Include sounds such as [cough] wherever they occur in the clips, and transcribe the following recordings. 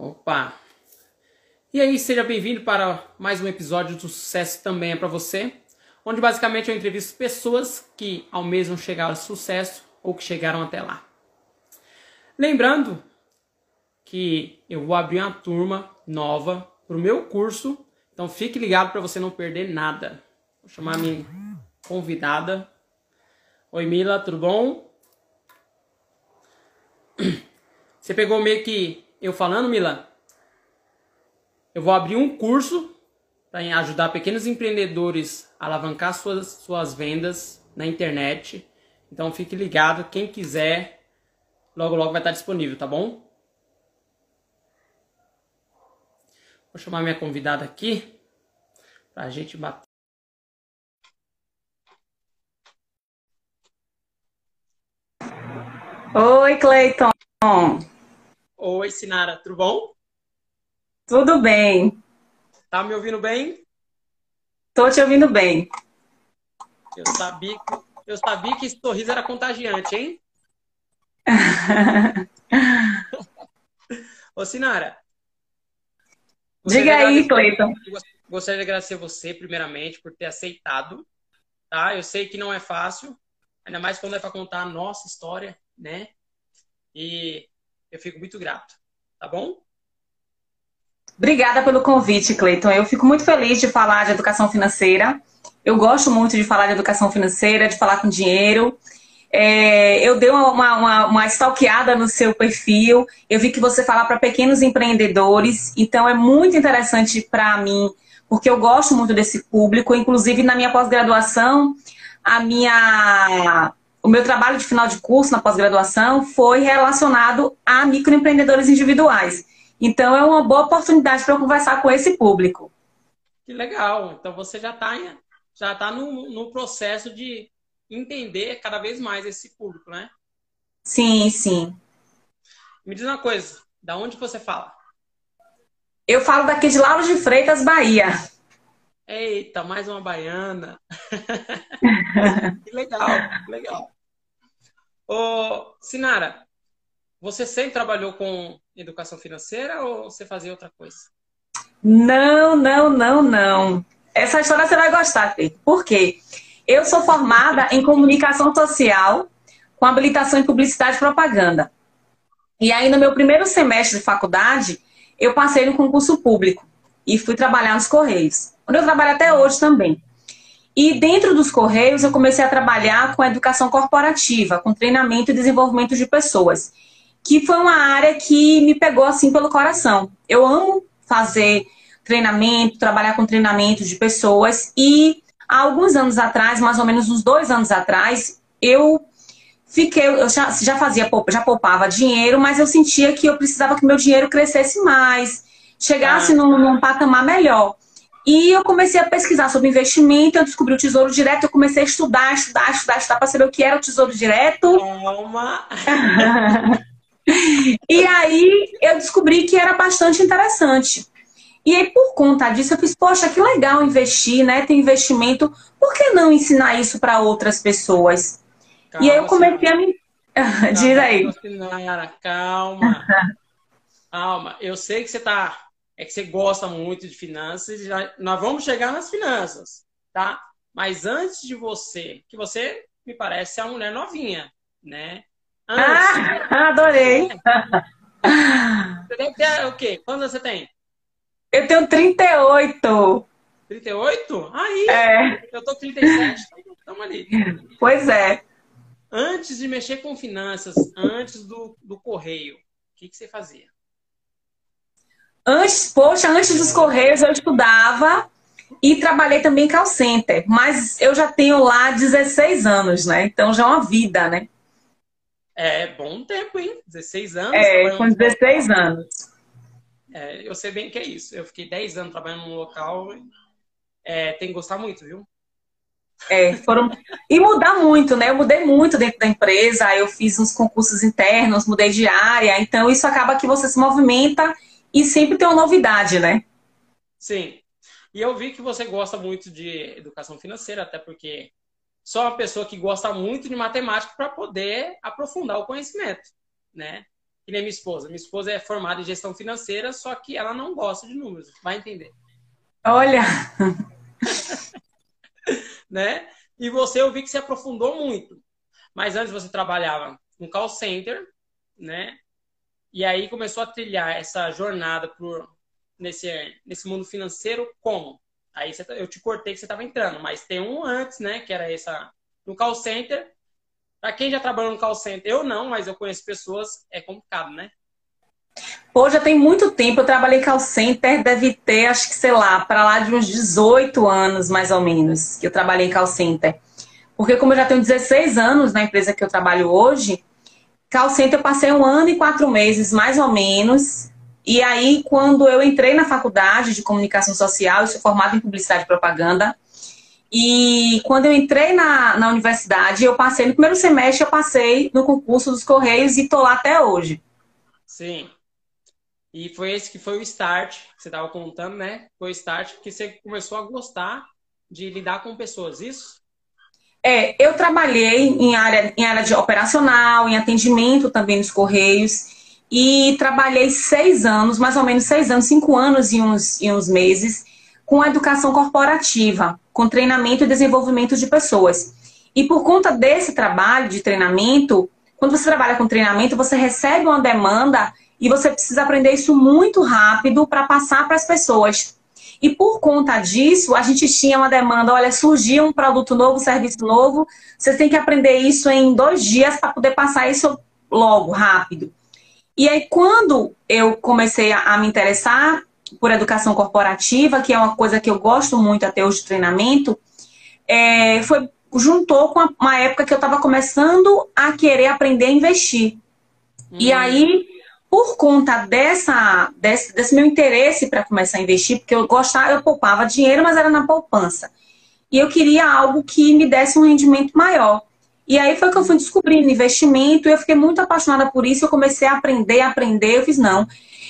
Opa! E aí, seja bem-vindo para mais um episódio do Sucesso Também é para você, onde basicamente eu entrevisto pessoas que almejam chegar ao sucesso ou que chegaram até lá. Lembrando que eu vou abrir uma turma nova para o meu curso, então fique ligado para você não perder nada. Vou chamar a minha convidada. Oi, Mila, tudo bom? [clears throat] Você pegou meio que eu falando, Mila? Eu vou abrir um curso para ajudar pequenos empreendedores a alavancar suas, suas vendas na internet. Então fique ligado, quem quiser, logo logo vai estar disponível, tá bom? Vou chamar minha convidada aqui para a gente bater. Oi, Cleiton. Oi, Sinara, tudo bom? Tudo bem. Tá me ouvindo bem? Tô te ouvindo bem. Eu sabia, eu sabia que esse sorriso era contagiante, hein? [laughs] Ô, Sinara. Diga aí, Cleiton. Gostaria de agradecer você, primeiramente, por ter aceitado. Tá? Eu sei que não é fácil, ainda mais quando é para contar a nossa história, né? E eu fico muito grato, tá bom? Obrigada pelo convite, Cleiton. Eu fico muito feliz de falar de educação financeira. Eu gosto muito de falar de educação financeira, de falar com dinheiro. É, eu dei uma, uma, uma stalkeada no seu perfil. Eu vi que você fala para pequenos empreendedores. Então, é muito interessante para mim, porque eu gosto muito desse público. Inclusive, na minha pós-graduação, a minha o meu trabalho de final de curso na pós-graduação foi relacionado a microempreendedores individuais. Então é uma boa oportunidade para eu conversar com esse público. Que legal! Então você já está já tá no, no processo de entender cada vez mais esse público, né? Sim, sim. Me diz uma coisa, da onde você fala? Eu falo daqui de Lauro de Freitas, Bahia. Eita, mais uma baiana. [laughs] que legal, que legal. Ô, Sinara, você sempre trabalhou com educação financeira ou você fazia outra coisa? Não, não, não, não. Essa história você vai gostar, Pedro. Por quê? Eu sou formada em comunicação social com habilitação em publicidade e propaganda. E aí, no meu primeiro semestre de faculdade, eu passei no concurso público e fui trabalhar nos Correios onde eu trabalho até hoje também. E dentro dos Correios, eu comecei a trabalhar com educação corporativa, com treinamento e desenvolvimento de pessoas, que foi uma área que me pegou assim pelo coração. Eu amo fazer treinamento, trabalhar com treinamento de pessoas e há alguns anos atrás, mais ou menos uns dois anos atrás, eu fiquei, eu já, já fazia, já poupava dinheiro, mas eu sentia que eu precisava que meu dinheiro crescesse mais, chegasse ah. num, num patamar melhor. E eu comecei a pesquisar sobre investimento, eu descobri o Tesouro Direto, eu comecei a estudar, estudar, estudar, estudar para saber o que era o Tesouro Direto. Calma! [laughs] e aí eu descobri que era bastante interessante. E aí, por conta disso, eu fiz, poxa, que legal investir, né? Ter investimento, por que não ensinar isso para outras pessoas? Calma, e aí eu comecei a me. [laughs] Diz aí. Calma. [laughs] Calma. Eu sei que você está é que você gosta muito de finanças, já, nós vamos chegar nas finanças, tá? Mas antes de você, que você me parece é uma mulher novinha, né? Antes, ah, [laughs] adorei! Você deve ter o quê? Quantos você tem? Eu tenho 38. 38? Aí! É. Eu tô 37, estamos ali. Pois é. Antes de mexer com finanças, antes do, do correio, o que, que você fazia? Antes, poxa, antes dos Correios eu estudava e trabalhei também em call center, mas eu já tenho lá 16 anos, né? Então já é uma vida, né? É bom tempo, hein? 16 anos. É, com 16 anos. É, eu sei bem que é isso. Eu fiquei 10 anos trabalhando num local. É, tem que gostar muito, viu? É, foram. E mudar muito, né? Eu mudei muito dentro da empresa, eu fiz uns concursos internos, mudei de área, então isso acaba que você se movimenta e sempre tem uma novidade, né? Sim. E eu vi que você gosta muito de educação financeira, até porque sou uma pessoa que gosta muito de matemática para poder aprofundar o conhecimento, né? que nem minha esposa. Minha esposa é formada em gestão financeira, só que ela não gosta de números, vai entender. Olha! [laughs] né? E você, eu vi que se aprofundou muito. Mas antes você trabalhava no call center, né? E aí começou a trilhar essa jornada por, nesse, nesse mundo financeiro como? Aí você, eu te cortei que você estava entrando, mas tem um antes, né? Que era essa no call center. Para quem já trabalhou no call center, eu não, mas eu conheço pessoas, é complicado, né? Pô, já tem muito tempo. Eu trabalhei call center, deve ter, acho que, sei lá, para lá de uns 18 anos, mais ou menos, que eu trabalhei em call center. Porque como eu já tenho 16 anos na empresa que eu trabalho hoje, call center eu passei um ano e quatro meses, mais ou menos. E aí, quando eu entrei na faculdade de comunicação social, eu sou formada em publicidade e propaganda. E quando eu entrei na, na universidade, eu passei, no primeiro semestre, eu passei no concurso dos Correios e tô lá até hoje. Sim. E foi esse que foi o start, que você estava contando, né? Foi o start que você começou a gostar de lidar com pessoas, isso? É, eu trabalhei em área, em área de operacional, em atendimento também nos Correios. E trabalhei seis anos, mais ou menos seis anos, cinco anos e uns, e uns meses, com educação corporativa, com treinamento e desenvolvimento de pessoas. E por conta desse trabalho de treinamento, quando você trabalha com treinamento, você recebe uma demanda e você precisa aprender isso muito rápido para passar para as pessoas. E por conta disso, a gente tinha uma demanda: olha, surgiu um produto novo, serviço novo, você tem que aprender isso em dois dias para poder passar isso logo, rápido. E aí, quando eu comecei a, me interessar por educação corporativa, que é uma coisa que eu gosto muito até hoje de treinamento, é, foi juntou com uma época que eu estava começando a querer aprender a investir. E uhum. aí por conta dessa, desse, desse meu interesse para começar a investir, porque eu gostava, eu poupava dinheiro, mas era na poupança. E eu queria algo que me desse um rendimento maior. E aí foi que eu fui descobrindo investimento, e eu fiquei muito apaixonada por isso, eu comecei a aprender, a aprender, eu fiz, não,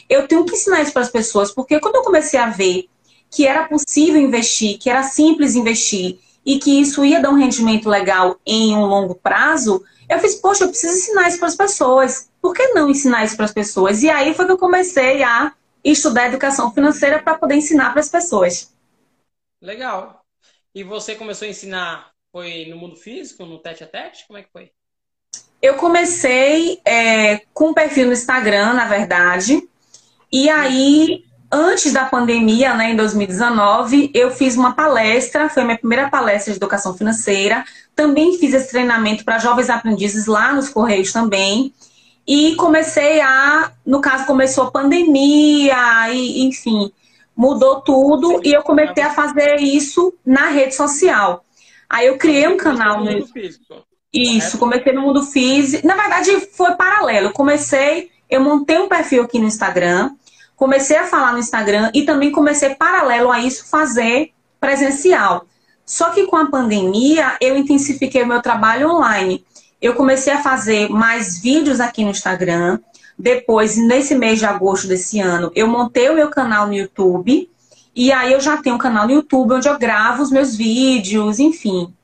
eu tenho que ensinar isso para as pessoas, porque quando eu comecei a ver que era possível investir, que era simples investir, e que isso ia dar um rendimento legal em um longo prazo, eu fiz, poxa, eu preciso ensinar isso para as pessoas. Por que não ensinar isso para as pessoas? E aí foi que eu comecei a estudar educação financeira para poder ensinar para as pessoas. Legal. E você começou a ensinar, foi no mundo físico, no tete a tete? Como é que foi? Eu comecei é, com um perfil no Instagram, na verdade. E aí Antes da pandemia, né, em 2019, eu fiz uma palestra, foi a minha primeira palestra de educação financeira. Também fiz esse treinamento para jovens aprendizes lá nos Correios também. E comecei a, no caso, começou a pandemia, e, enfim, mudou tudo. E eu comecei a fazer isso na rede social. Aí eu criei um canal no. Isso, comecei no mundo físico. Na verdade, foi paralelo. Comecei, eu montei um perfil aqui no Instagram comecei a falar no Instagram e também comecei, paralelo a isso, fazer presencial. Só que com a pandemia, eu intensifiquei o meu trabalho online. Eu comecei a fazer mais vídeos aqui no Instagram. Depois, nesse mês de agosto desse ano, eu montei o meu canal no YouTube. E aí eu já tenho um canal no YouTube onde eu gravo os meus vídeos, enfim.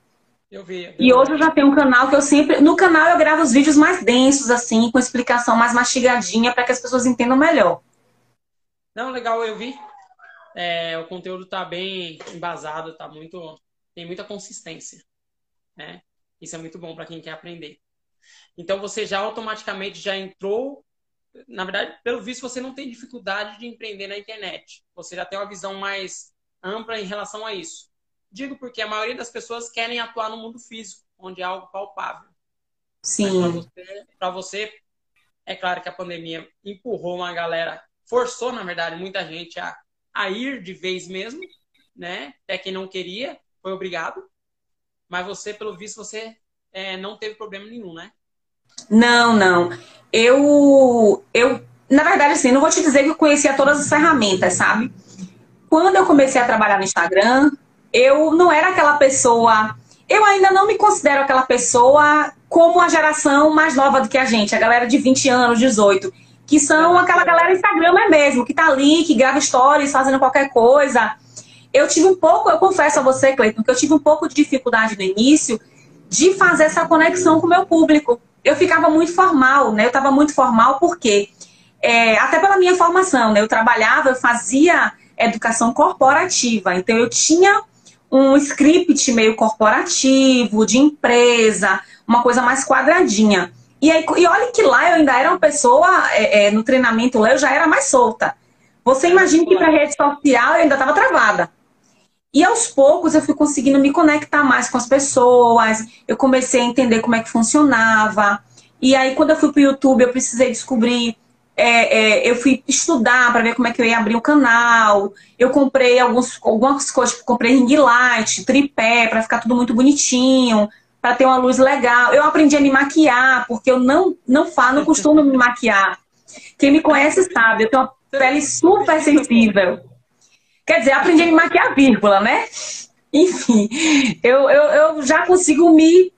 Eu vi. Eu e hoje eu já tenho um canal que eu sempre. No canal eu gravo os vídeos mais densos, assim, com explicação mais mastigadinha para que as pessoas entendam melhor. Não, legal, eu vi. É, o conteúdo tá bem embasado, tá muito. tem muita consistência. Né? Isso é muito bom para quem quer aprender. Então você já automaticamente já entrou. Na verdade, pelo visto, você não tem dificuldade de empreender na internet. Você já tem uma visão mais ampla em relação a isso. Digo porque a maioria das pessoas querem atuar no mundo físico, onde é algo palpável. Sim. Para você, você, é claro que a pandemia empurrou uma galera forçou, na verdade, muita gente a, a ir de vez mesmo, né? Até quem não queria, foi obrigado. Mas você, pelo visto, você é, não teve problema nenhum, né? Não, não. Eu, eu, na verdade, assim, não vou te dizer que eu conhecia todas as ferramentas, sabe? Quando eu comecei a trabalhar no Instagram, eu não era aquela pessoa. Eu ainda não me considero aquela pessoa como a geração mais nova do que a gente, a galera de 20 anos, 18 que são aquela galera Instagram mesmo, que tá ali, que grava stories, fazendo qualquer coisa. Eu tive um pouco, eu confesso a você, Cleiton, que eu tive um pouco de dificuldade no início de fazer essa conexão com o meu público. eu ficava muito formal, né? Eu estava muito formal porque, é, até pela minha formação, né? Eu trabalhava, eu fazia educação corporativa, então eu tinha um script meio corporativo, de empresa, uma coisa mais quadradinha. E, aí, e olha que lá eu ainda era uma pessoa, é, é, no treinamento lá eu já era mais solta. Você imagina que para rede social eu ainda estava travada. E aos poucos eu fui conseguindo me conectar mais com as pessoas, eu comecei a entender como é que funcionava. E aí, quando eu fui para o YouTube, eu precisei descobrir, é, é, eu fui estudar para ver como é que eu ia abrir o canal. Eu comprei alguns, algumas coisas, tipo, comprei ring light, tripé, para ficar tudo muito bonitinho, para ter uma luz legal. Eu aprendi a me maquiar, porque eu não, não falo, não costumo me maquiar. Quem me conhece sabe, eu tenho uma pele super sensível. Quer dizer, aprendi a me maquiar vírgula, né? Enfim, eu, eu, eu já consigo me,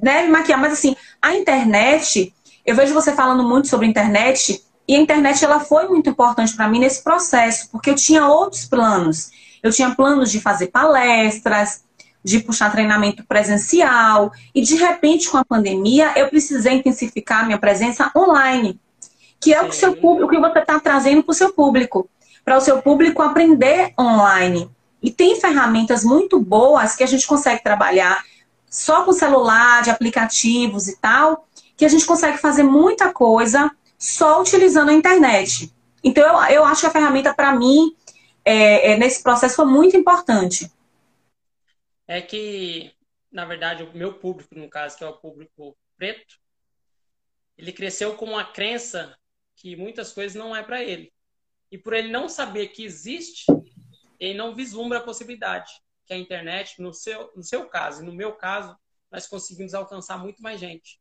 né, me maquiar. Mas assim, a internet, eu vejo você falando muito sobre a internet, e a internet ela foi muito importante para mim nesse processo, porque eu tinha outros planos. Eu tinha planos de fazer palestras, de puxar treinamento presencial, e de repente, com a pandemia, eu precisei intensificar minha presença online, que é o seu, o que você está trazendo para o seu público para o seu público aprender online. E tem ferramentas muito boas que a gente consegue trabalhar só com celular, de aplicativos e tal, que a gente consegue fazer muita coisa só utilizando a internet. Então, eu, eu acho que a ferramenta, para mim, é, é, nesse processo foi muito importante. É que, na verdade, o meu público, no caso, que é o público preto, ele cresceu com uma crença que muitas coisas não é para ele. E por ele não saber que existe, ele não vislumbra a possibilidade que a internet, no seu, no seu caso e no meu caso, nós conseguimos alcançar muito mais gente.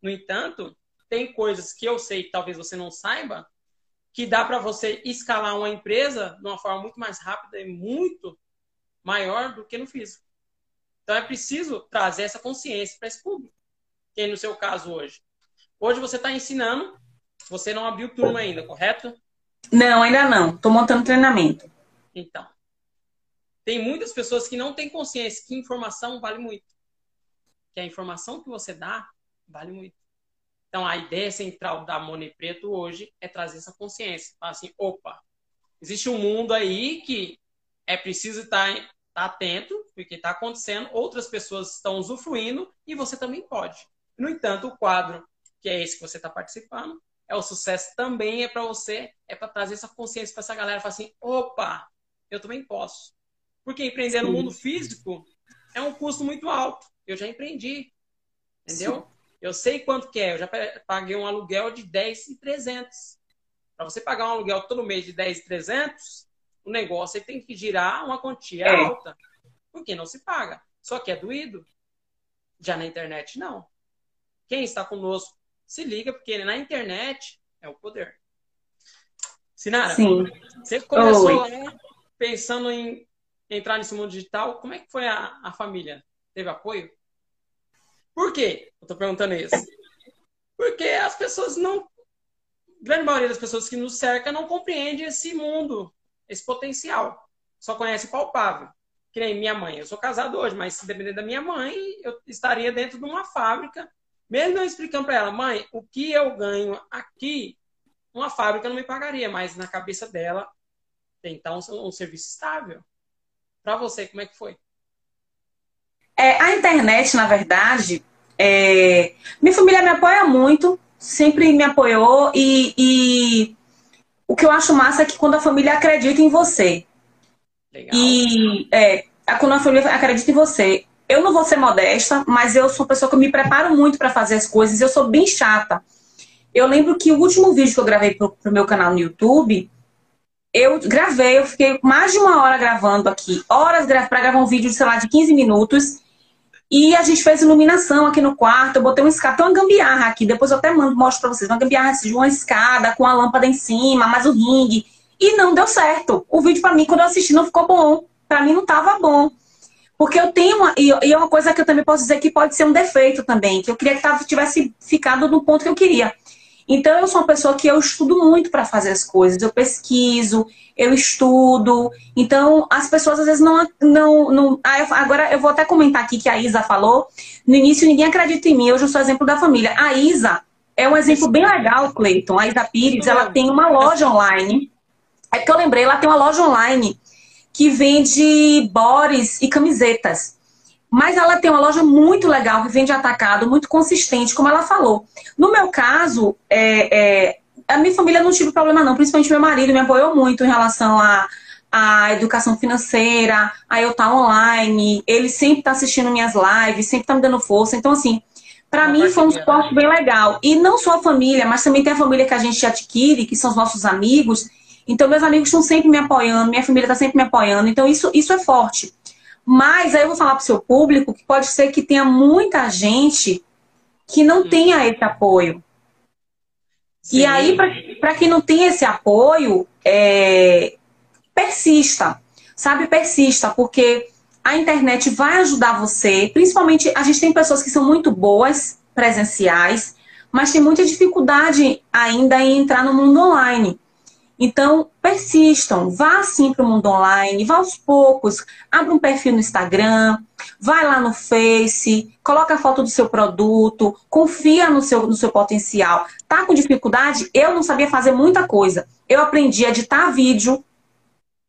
No entanto, tem coisas que eu sei que talvez você não saiba, que dá para você escalar uma empresa de uma forma muito mais rápida e muito maior do que no físico. Então é preciso trazer essa consciência para esse público. Que no seu caso hoje. Hoje você está ensinando você não abriu turma ainda, correto? Não, ainda não. Estou montando treinamento. Então. Tem muitas pessoas que não têm consciência que informação vale muito. Que a informação que você dá vale muito. Então, a ideia central da Money Preto hoje é trazer essa consciência. Falar assim, opa, existe um mundo aí que é preciso estar, estar atento, porque está acontecendo, outras pessoas estão usufruindo e você também pode. No entanto, o quadro, que é esse que você está participando, é o sucesso também é para você, é para trazer essa consciência para essa galera, falar assim, opa, eu também posso. Porque empreender no mundo físico é um custo muito alto. Eu já empreendi, entendeu? Sim. Eu sei quanto que é. Eu já paguei um aluguel de 10 e 300. Para você pagar um aluguel todo mês de 10 e 300, o negócio tem que girar uma quantia é. alta. Porque não se paga. Só que é doído. Já na internet, não. Quem está conosco se liga, porque na internet é o poder. Sinara, Sim. você começou pensando em entrar nesse mundo digital, como é que foi a, a família? Teve apoio? Por quê? Eu tô perguntando isso. Porque as pessoas não. A grande maioria das pessoas que nos cerca não compreende esse mundo, esse potencial. Só conhece o palpável. Que nem minha mãe. Eu sou casado hoje, mas se depender da minha mãe, eu estaria dentro de uma fábrica mesmo eu explicando para ela, mãe, o que eu ganho aqui, uma fábrica não me pagaria, mas na cabeça dela tem então um, um serviço estável. Para você, como é que foi? É, a internet, na verdade, é... minha família me apoia muito, sempre me apoiou e, e, o que eu acho massa é que quando a família acredita em você. Legal. E é, quando a família acredita em você, eu não vou ser modesta, mas eu sou uma pessoa que me preparo muito para fazer as coisas. Eu sou bem chata. Eu lembro que o último vídeo que eu gravei pro, pro meu canal no YouTube, eu gravei, eu fiquei mais de uma hora gravando aqui, horas para gravar um vídeo, sei lá, de 15 minutos. E a gente fez iluminação aqui no quarto, eu botei um escada, uma gambiarra aqui, depois eu até mando, mostro pra vocês, uma gambiarra de uma escada com a lâmpada em cima, mais o ringue. E não deu certo. O vídeo para mim, quando eu assisti, não ficou bom. Para mim não tava bom. Porque eu tenho, uma, e é uma coisa que eu também posso dizer que pode ser um defeito também, que eu queria que tivesse ficado no ponto que eu queria. Então, eu sou uma pessoa que eu estudo muito para fazer as coisas. Eu pesquiso, eu estudo. Então, as pessoas às vezes não. não, não... Ah, agora, eu vou até comentar aqui que a Isa falou. No início, ninguém acredita em mim. Hoje eu sou exemplo da família. A Isa é um exemplo bem legal, Cleiton. A Isa Pires, ela tem uma loja online. É que eu lembrei, ela tem uma loja online que vende bores e camisetas. Mas ela tem uma loja muito legal que vende atacado, muito consistente, como ela falou. No meu caso, é, é, a minha família não tive problema, não. Principalmente meu marido me apoiou muito em relação a, a educação financeira, a eu estar online. Ele sempre está assistindo minhas lives, sempre está me dando força. Então, assim, para mim foi um suporte bem legal. E não só a família, mas também tem a família que a gente adquire, que são os nossos amigos. Então, meus amigos estão sempre me apoiando, minha família está sempre me apoiando. Então, isso, isso é forte. Mas aí eu vou falar para o seu público que pode ser que tenha muita gente que não Sim. tenha esse apoio. Sim. E aí, para quem não tem esse apoio, é, persista, sabe? Persista, porque a internet vai ajudar você. Principalmente, a gente tem pessoas que são muito boas presenciais, mas tem muita dificuldade ainda em entrar no mundo online. Então, persistam, vá sim para o mundo online, vá aos poucos, abra um perfil no Instagram, vai lá no Face, coloca a foto do seu produto, confia no seu, no seu potencial. Tá com dificuldade? Eu não sabia fazer muita coisa. Eu aprendi a editar vídeo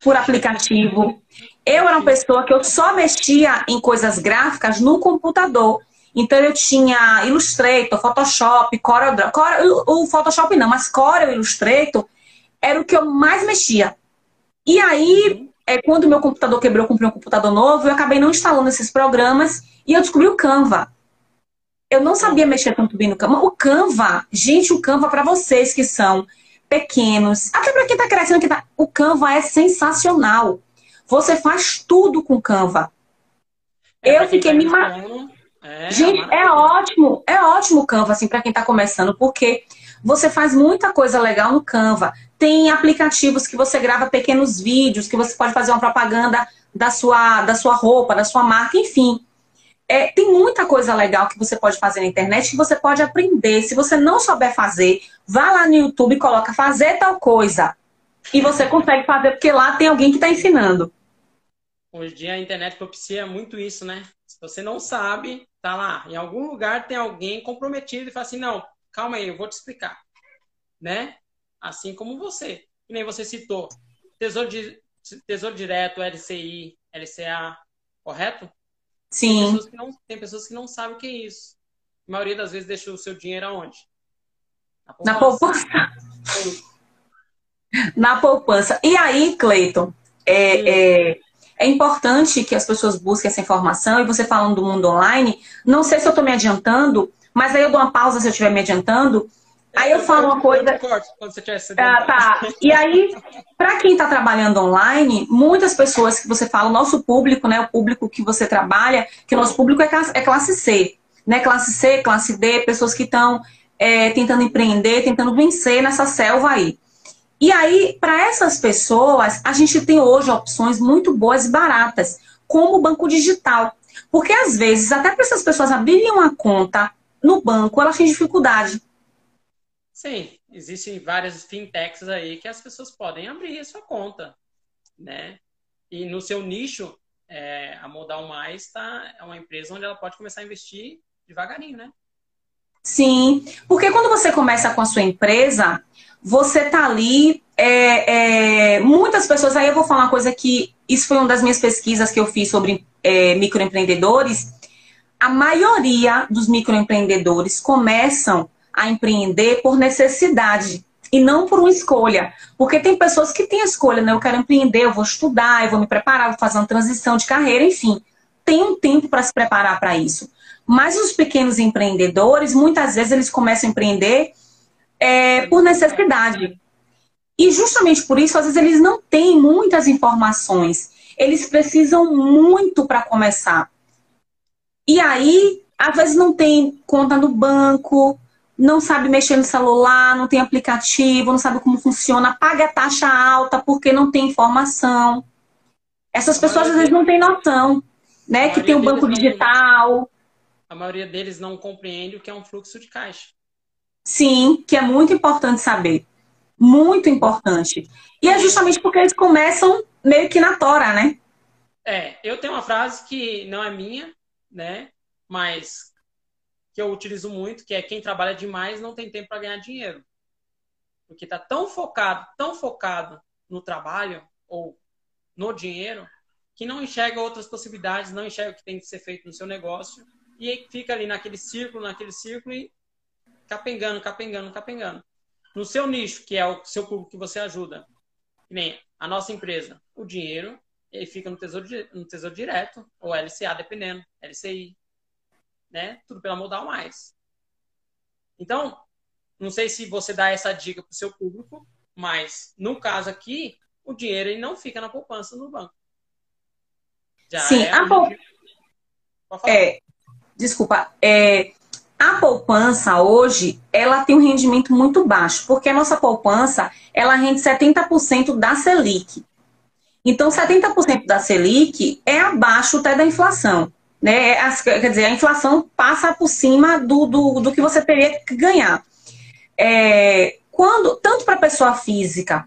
por aplicativo. Eu era uma pessoa que eu só mexia em coisas gráficas no computador. Então eu tinha Illustrator, Photoshop, Corel, Corel o Photoshop não, mas Corel Illustrator era o que eu mais mexia. E aí, é, quando meu computador quebrou, eu comprei um computador novo, eu acabei não instalando esses programas e eu descobri o Canva. Eu não sabia mexer tanto bem no Canva. O Canva, gente, o Canva para vocês que são pequenos, até para quem está crescendo, tá... o Canva é sensacional. Você faz tudo com Canva. É, eu fiquei tá me é, Gente, é ótimo, é ótimo o Canva assim para quem está começando, porque você faz muita coisa legal no Canva. Tem aplicativos que você grava pequenos vídeos, que você pode fazer uma propaganda da sua, da sua roupa, da sua marca, enfim. É, tem muita coisa legal que você pode fazer na internet que você pode aprender. Se você não souber fazer, vá lá no YouTube e coloca fazer tal coisa. E você consegue fazer, porque lá tem alguém que está ensinando. Hoje em dia a internet propicia muito isso, né? Se você não sabe, tá lá. Em algum lugar tem alguém comprometido e fala assim, não, calma aí, eu vou te explicar. Né? Assim como você. Que nem você citou. Tesouro, de, tesouro Direto, LCI, LCA, correto? Sim. Tem pessoas, não, tem pessoas, que não, sabem o que é isso. A maioria das vezes deixa o seu dinheiro aonde? Na poupança. Na poupança. [laughs] Na poupança. E aí, Cleiton, é, é, é, importante que as pessoas busquem essa informação. E você falando do mundo online, não sei se eu estou me adiantando, mas aí eu dou uma pausa se eu estiver me adiantando. Aí eu falo uma coisa. Ah, tá. E aí, para quem está trabalhando online, muitas pessoas que você fala, o nosso público, né, o público que você trabalha, que o nosso público é classe, é classe C, né, classe C, classe D, pessoas que estão é, tentando empreender, tentando vencer nessa selva aí. E aí, para essas pessoas, a gente tem hoje opções muito boas e baratas, como o banco digital. Porque às vezes, até para essas pessoas abrirem uma conta no banco, elas têm dificuldade. Sim, existem várias fintechs aí que as pessoas podem abrir a sua conta, né? E no seu nicho, é, a Modal Mais tá, é uma empresa onde ela pode começar a investir devagarinho, né? Sim, porque quando você começa com a sua empresa, você tá ali. É, é, muitas pessoas, aí eu vou falar uma coisa que isso foi uma das minhas pesquisas que eu fiz sobre é, microempreendedores a maioria dos microempreendedores começam a empreender por necessidade e não por uma escolha. Porque tem pessoas que têm a escolha, né? Eu quero empreender, eu vou estudar, eu vou me preparar, vou fazer uma transição de carreira, enfim. Tem um tempo para se preparar para isso. Mas os pequenos empreendedores, muitas vezes, eles começam a empreender é, por necessidade. E justamente por isso, às vezes, eles não têm muitas informações. Eles precisam muito para começar. E aí, às vezes não tem conta no banco, não sabe mexer no celular, não tem aplicativo, não sabe como funciona, paga taxa alta porque não tem informação. Essas pessoas às vezes não têm noção, né? Que tem o um banco digital. a maioria deles não compreende o que é um fluxo de caixa. Sim, que é muito importante saber. Muito importante. E é justamente porque eles começam meio que na tora, né? É, eu tenho uma frase que não é minha, né? Mas que eu utilizo muito, que é quem trabalha demais não tem tempo para ganhar dinheiro. Porque tá tão focado, tão focado no trabalho ou no dinheiro, que não enxerga outras possibilidades, não enxerga o que tem que ser feito no seu negócio e fica ali naquele círculo, naquele círculo e capengando, capengando, capengando. No seu nicho, que é o seu público que você ajuda, nem a nossa empresa, o dinheiro ele fica no tesouro, no tesouro direto, ou LCA, dependendo, LCI, né? Tudo pela modal mais. Então, não sei se você dá essa dica para o seu público, mas no caso aqui, o dinheiro ele não fica na poupança no banco. Já Sim, é a poupança. É, desculpa, é, a poupança hoje, ela tem um rendimento muito baixo, porque a nossa poupança, ela rende 70% da Selic. Então, 70% da Selic é abaixo até da inflação. Né? É, quer dizer, a inflação passa por cima do, do, do que você teria que ganhar. É, quando, tanto para a pessoa física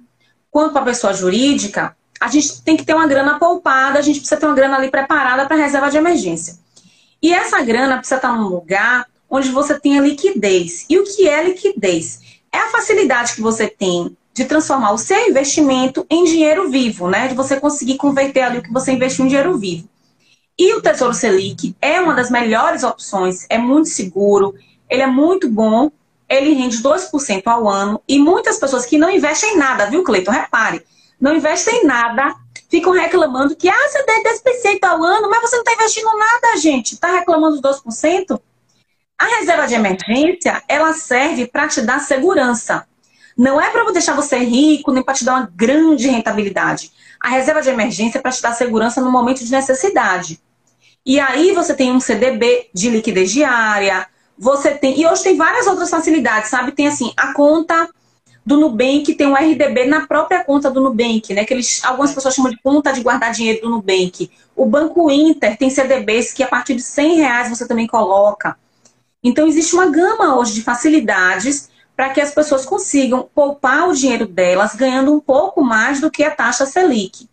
quanto para a pessoa jurídica, a gente tem que ter uma grana poupada, a gente precisa ter uma grana ali preparada para reserva de emergência. E essa grana precisa estar num lugar onde você tenha liquidez. E o que é liquidez? É a facilidade que você tem de transformar o seu investimento em dinheiro vivo, né? De você conseguir converter ali o que você investiu em dinheiro vivo. E o Tesouro Selic é uma das melhores opções, é muito seguro, ele é muito bom, ele rende 2% ao ano e muitas pessoas que não investem em nada, viu, Cleiton? Repare, não investem em nada, ficam reclamando que, ah, você tem 10% ao ano, mas você não está investindo nada, gente. Está reclamando dos 2%? A reserva de emergência, ela serve para te dar segurança. Não é para deixar você rico, nem para te dar uma grande rentabilidade. A reserva de emergência é para te dar segurança no momento de necessidade. E aí você tem um CDB de liquidez diária, você tem. E hoje tem várias outras facilidades, sabe? Tem assim, a conta do Nubank tem um RDB na própria conta do Nubank, né? Que eles, algumas pessoas chamam de conta de guardar dinheiro do Nubank. O Banco Inter tem CDBs que a partir de 100 reais você também coloca. Então existe uma gama hoje de facilidades para que as pessoas consigam poupar o dinheiro delas ganhando um pouco mais do que a taxa Selic.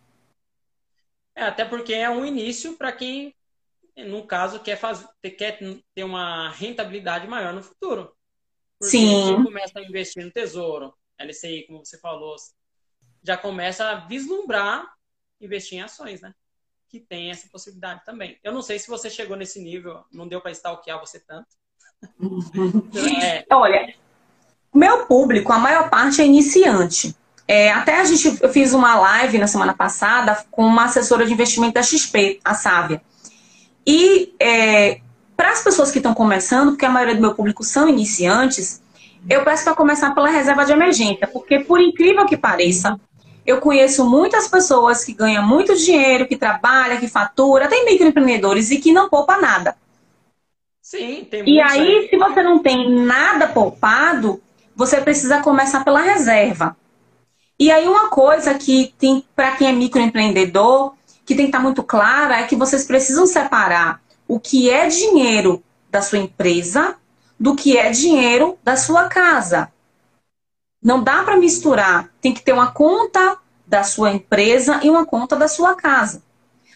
É, até porque é um início para quem, no caso, quer, fazer, quer ter uma rentabilidade maior no futuro. Porque Sim. quem começa a investir no tesouro, LCI, como você falou, já começa a vislumbrar investir em ações, né? Que tem essa possibilidade também. Eu não sei se você chegou nesse nível, não deu para stalkear você tanto. [laughs] é. Olha, meu público, a maior parte é iniciante. É, até a gente, eu fiz uma live na semana passada com uma assessora de investimento da XP, a Sávia. E é, para as pessoas que estão começando, porque a maioria do meu público são iniciantes, eu peço para começar pela reserva de emergência, porque por incrível que pareça, eu conheço muitas pessoas que ganham muito dinheiro, que trabalham, que fatura, tem microempreendedores e que não poupa nada. Sim, tem E aí, aí, se você não tem nada poupado, você precisa começar pela reserva. E aí uma coisa que tem para quem é microempreendedor, que tem que estar tá muito clara, é que vocês precisam separar o que é dinheiro da sua empresa do que é dinheiro da sua casa. Não dá para misturar. Tem que ter uma conta da sua empresa e uma conta da sua casa.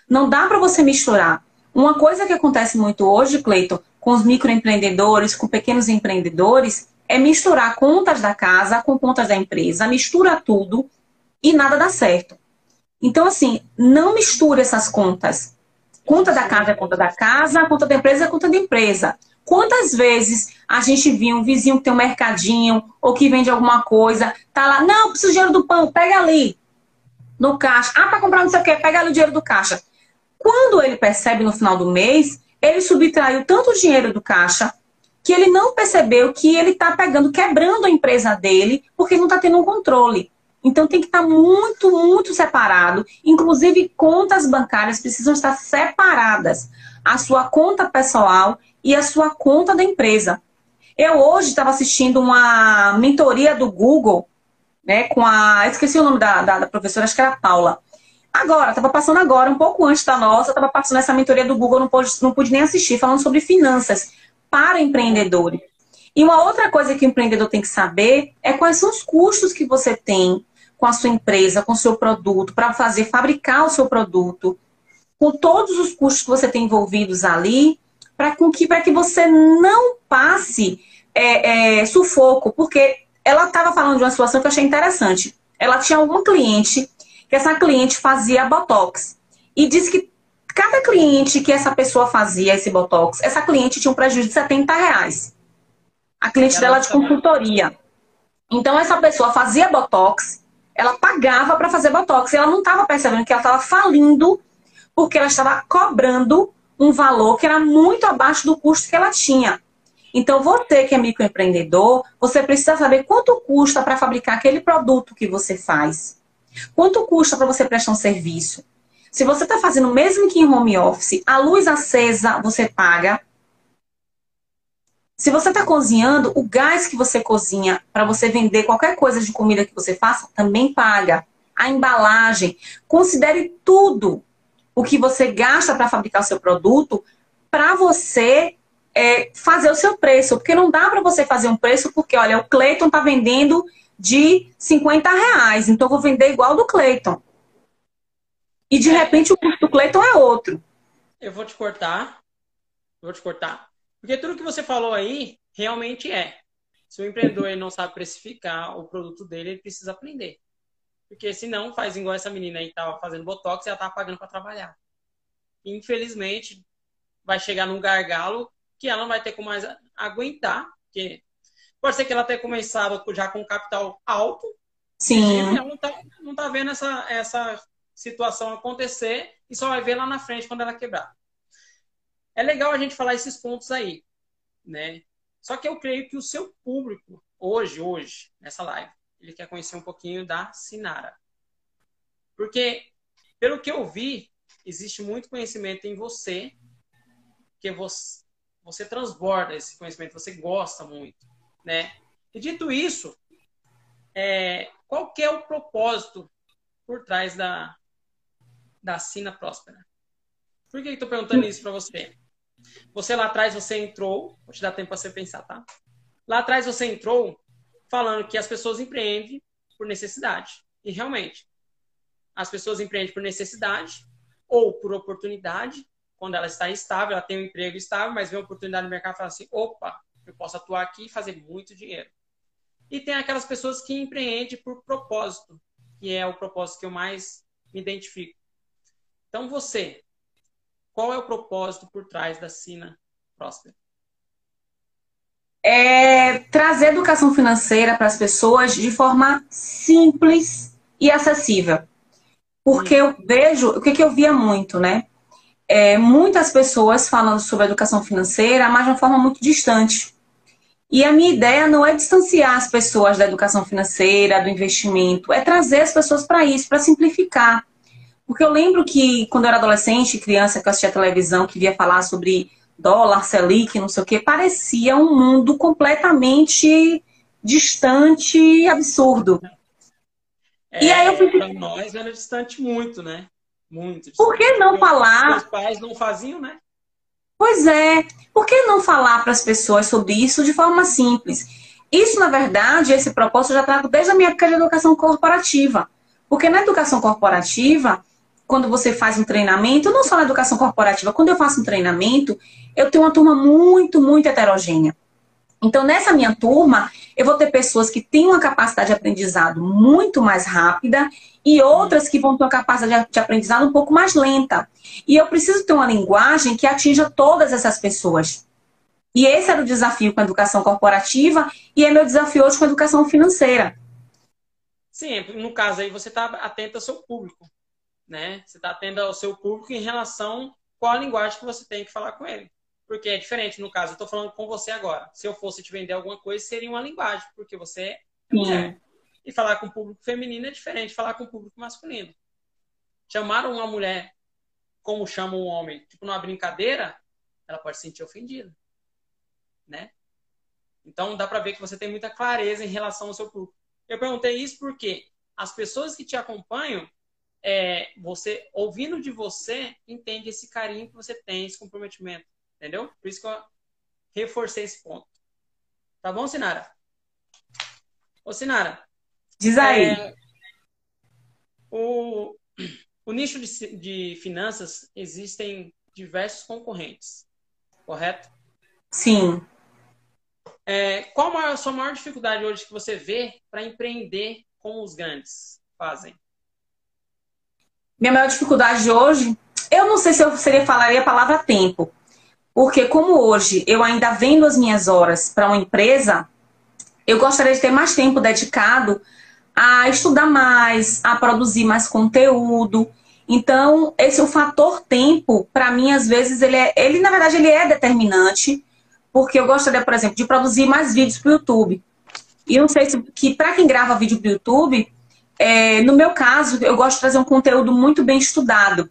Não dá para você misturar. Uma coisa que acontece muito hoje, Cleiton, com os microempreendedores, com pequenos empreendedores, é misturar contas da casa com contas da empresa, mistura tudo e nada dá certo. Então, assim, não misture essas contas. Conta da casa é conta da casa, conta da empresa é conta da empresa. Quantas vezes a gente viu um vizinho que tem um mercadinho ou que vende alguma coisa, tá lá, não, preciso do dinheiro do pão, pega ali no caixa. Ah, para comprar não sei o quê, pega ali o dinheiro do caixa. Quando ele percebe no final do mês, ele subtraiu tanto o dinheiro do caixa que ele não percebeu que ele está pegando, quebrando a empresa dele, porque não está tendo um controle. Então tem que estar tá muito, muito separado. Inclusive, contas bancárias precisam estar separadas. A sua conta pessoal e a sua conta da empresa. Eu hoje estava assistindo uma mentoria do Google, né, com a. esqueci o nome da, da, da professora, acho que era Paula. Agora, estava passando agora, um pouco antes da nossa, estava passando essa mentoria do Google, não pude, não pude nem assistir, falando sobre finanças para empreendedores. E uma outra coisa que o empreendedor tem que saber é quais são os custos que você tem com a sua empresa, com o seu produto, para fazer fabricar o seu produto, com todos os custos que você tem envolvidos ali, para que, que você não passe é, é, sufoco, porque ela estava falando de uma situação que eu achei interessante. Ela tinha uma cliente, que essa cliente fazia botox, e disse que cada cliente que essa pessoa fazia esse botox, essa cliente tinha um prejuízo de 70 reais. A cliente dela de consultoria. Então, essa pessoa fazia botox, ela pagava para fazer botox, e ela não estava percebendo que ela estava falindo porque ela estava cobrando um valor que era muito abaixo do custo que ela tinha. Então, você que é microempreendedor, você precisa saber quanto custa para fabricar aquele produto que você faz. Quanto custa para você prestar um serviço? Se você está fazendo mesmo que em home office, a luz acesa você paga. Se você está cozinhando, o gás que você cozinha para você vender qualquer coisa de comida que você faça também paga. A embalagem. Considere tudo o que você gasta para fabricar o seu produto para você é, fazer o seu preço. Porque não dá para você fazer um preço porque, olha, o Cleiton está vendendo de 50 reais, então eu vou vender igual do Cleiton. E de repente o custo do Cleiton é outro. Eu vou te cortar. Vou te cortar. Porque tudo que você falou aí realmente é. Se o empreendedor não sabe precificar o produto dele, ele precisa aprender. Porque senão faz igual essa menina aí que tava fazendo botox e ela tava pagando para trabalhar. Infelizmente, vai chegar num gargalo que ela não vai ter como mais aguentar, porque pode ser que ela tenha começado já com capital alto. Sim. ela não tá, não tá vendo essa, essa situação acontecer e só vai ver lá na frente quando ela quebrar. É legal a gente falar esses pontos aí, né? Só que eu creio que o seu público, hoje, hoje, nessa live, ele quer conhecer um pouquinho da Sinara. Porque, pelo que eu vi, existe muito conhecimento em você, que você, você transborda esse conhecimento, você gosta muito, né? E dito isso, é, qual que é o propósito por trás da, da Sina Próspera? Por que estou perguntando isso para você? Você lá atrás, você entrou, vou te dar tempo para você pensar, tá? Lá atrás você entrou falando que as pessoas empreendem por necessidade. E realmente, as pessoas empreendem por necessidade ou por oportunidade, quando ela está estável, ela tem um emprego estável, mas vê uma oportunidade no mercado e fala assim: opa, eu posso atuar aqui e fazer muito dinheiro. E tem aquelas pessoas que empreendem por propósito, que é o propósito que eu mais me identifico. Então, você, qual é o propósito por trás da Sina Próspera? é trazer educação financeira para as pessoas de forma simples e acessível. Porque eu vejo, o que, que eu via muito, né? É, muitas pessoas falando sobre educação financeira, mas de uma forma muito distante. E a minha ideia não é distanciar as pessoas da educação financeira, do investimento, é trazer as pessoas para isso, para simplificar. Porque eu lembro que quando eu era adolescente, criança, que eu assistia televisão, que via falar sobre dólar, Selic, não sei o que, parecia um mundo completamente distante e absurdo. É, e aí eu fui... Para nós era distante muito, né? Muito. Distante. Por que não falar? Os pais não faziam, né? Pois é. Por que não falar para as pessoas sobre isso de forma simples? Isso, na verdade, esse propósito eu já trago desde a minha época de educação corporativa. Porque na educação corporativa, quando você faz um treinamento, não só na educação corporativa, quando eu faço um treinamento, eu tenho uma turma muito, muito heterogênea. Então, nessa minha turma, eu vou ter pessoas que têm uma capacidade de aprendizado muito mais rápida e outras que vão ter uma capacidade de aprendizado um pouco mais lenta. E eu preciso ter uma linguagem que atinja todas essas pessoas. E esse era o desafio com a educação corporativa e é meu desafio hoje com a educação financeira. Sim, no caso aí você está atento ao seu público né? Você está atendo ao seu público em relação qual a linguagem que você tem que falar com ele. Porque é diferente, no caso, eu estou falando com você agora. Se eu fosse te vender alguma coisa, seria uma linguagem, porque você é mulher. E falar com o público feminino é diferente de falar com o público masculino. Chamar uma mulher como chama um homem, tipo numa brincadeira, ela pode se sentir ofendida. Né? Então dá para ver que você tem muita clareza em relação ao seu público. Eu perguntei isso porque as pessoas que te acompanham, é, você, ouvindo de você, entende esse carinho que você tem, esse comprometimento. Entendeu? Por isso que eu reforcei esse ponto. Tá bom, Sinara? Ô, Sinara. Diz aí. É, o, o nicho de, de finanças existem diversos concorrentes, correto? Sim. É, qual a sua maior dificuldade hoje que você vê para empreender como os grandes fazem? Minha maior dificuldade hoje, eu não sei se eu seria falaria a palavra tempo, porque como hoje eu ainda vendo as minhas horas para uma empresa, eu gostaria de ter mais tempo dedicado a estudar mais, a produzir mais conteúdo. Então, esse o fator tempo, para mim, às vezes, ele, é, ele, na verdade, ele é determinante, porque eu gostaria, por exemplo, de produzir mais vídeos para o YouTube. E não sei se que para quem grava vídeo para o YouTube, é, no meu caso, eu gosto de trazer um conteúdo muito bem estudado.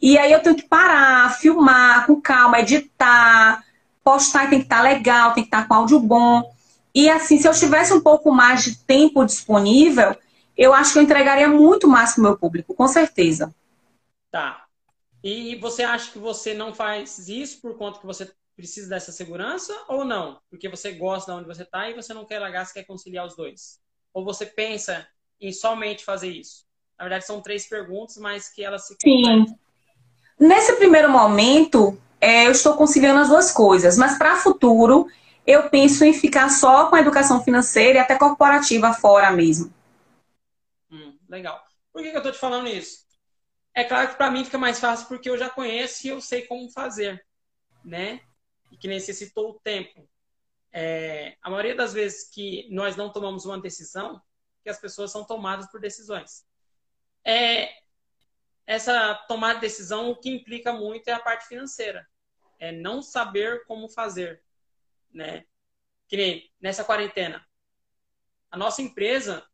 E aí eu tenho que parar, filmar com calma, editar, postar tem que estar tá legal, tem que estar tá com áudio bom. E assim, se eu tivesse um pouco mais de tempo disponível, eu acho que eu entregaria muito mais para o meu público, com certeza. Tá. E você acha que você não faz isso por conta que você precisa dessa segurança ou não? Porque você gosta de onde você está e você não quer largar, você quer conciliar os dois? Ou você pensa em somente fazer isso? Na verdade, são três perguntas, mas que elas se. Sim. Nesse primeiro momento, é, eu estou conciliando as duas coisas, mas para o futuro, eu penso em ficar só com a educação financeira e até corporativa fora mesmo. Hum, legal. Por que, que eu estou te falando isso? É claro que para mim fica mais fácil porque eu já conheço e eu sei como fazer, né? E que necessitou o tempo. É, a maioria das vezes que nós não tomamos uma decisão, que as pessoas são tomadas por decisões. É, essa tomada de decisão, o que implica muito é a parte financeira. É não saber como fazer né? Que nem nessa quarentena. A nossa empresa,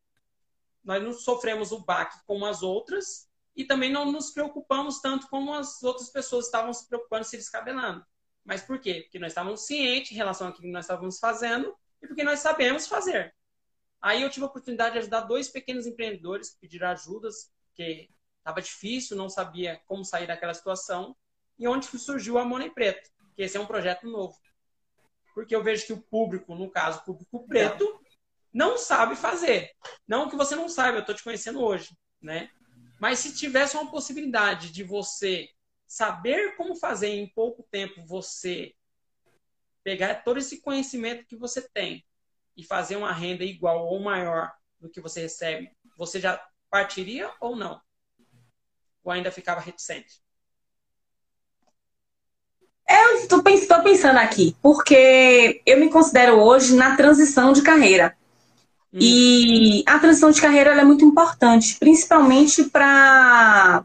nós não sofremos o baque como as outras e também não nos preocupamos tanto como as outras pessoas estavam se preocupando, se descabelando. Mas por quê? Porque nós estávamos cientes em relação ao que nós estávamos fazendo e porque nós sabemos fazer. Aí eu tive a oportunidade de ajudar dois pequenos empreendedores que pediram ajudas, porque estava difícil, não sabia como sair daquela situação, e onde surgiu a Money Preto, que esse é um projeto novo porque eu vejo que o público, no caso, o público preto, não sabe fazer. Não que você não saiba, eu estou te conhecendo hoje, né? Mas se tivesse uma possibilidade de você saber como fazer em pouco tempo, você pegar todo esse conhecimento que você tem e fazer uma renda igual ou maior do que você recebe, você já partiria ou não? Ou ainda ficava reticente? Eu estou pensando aqui, porque eu me considero hoje na transição de carreira. Hum. E a transição de carreira é muito importante, principalmente para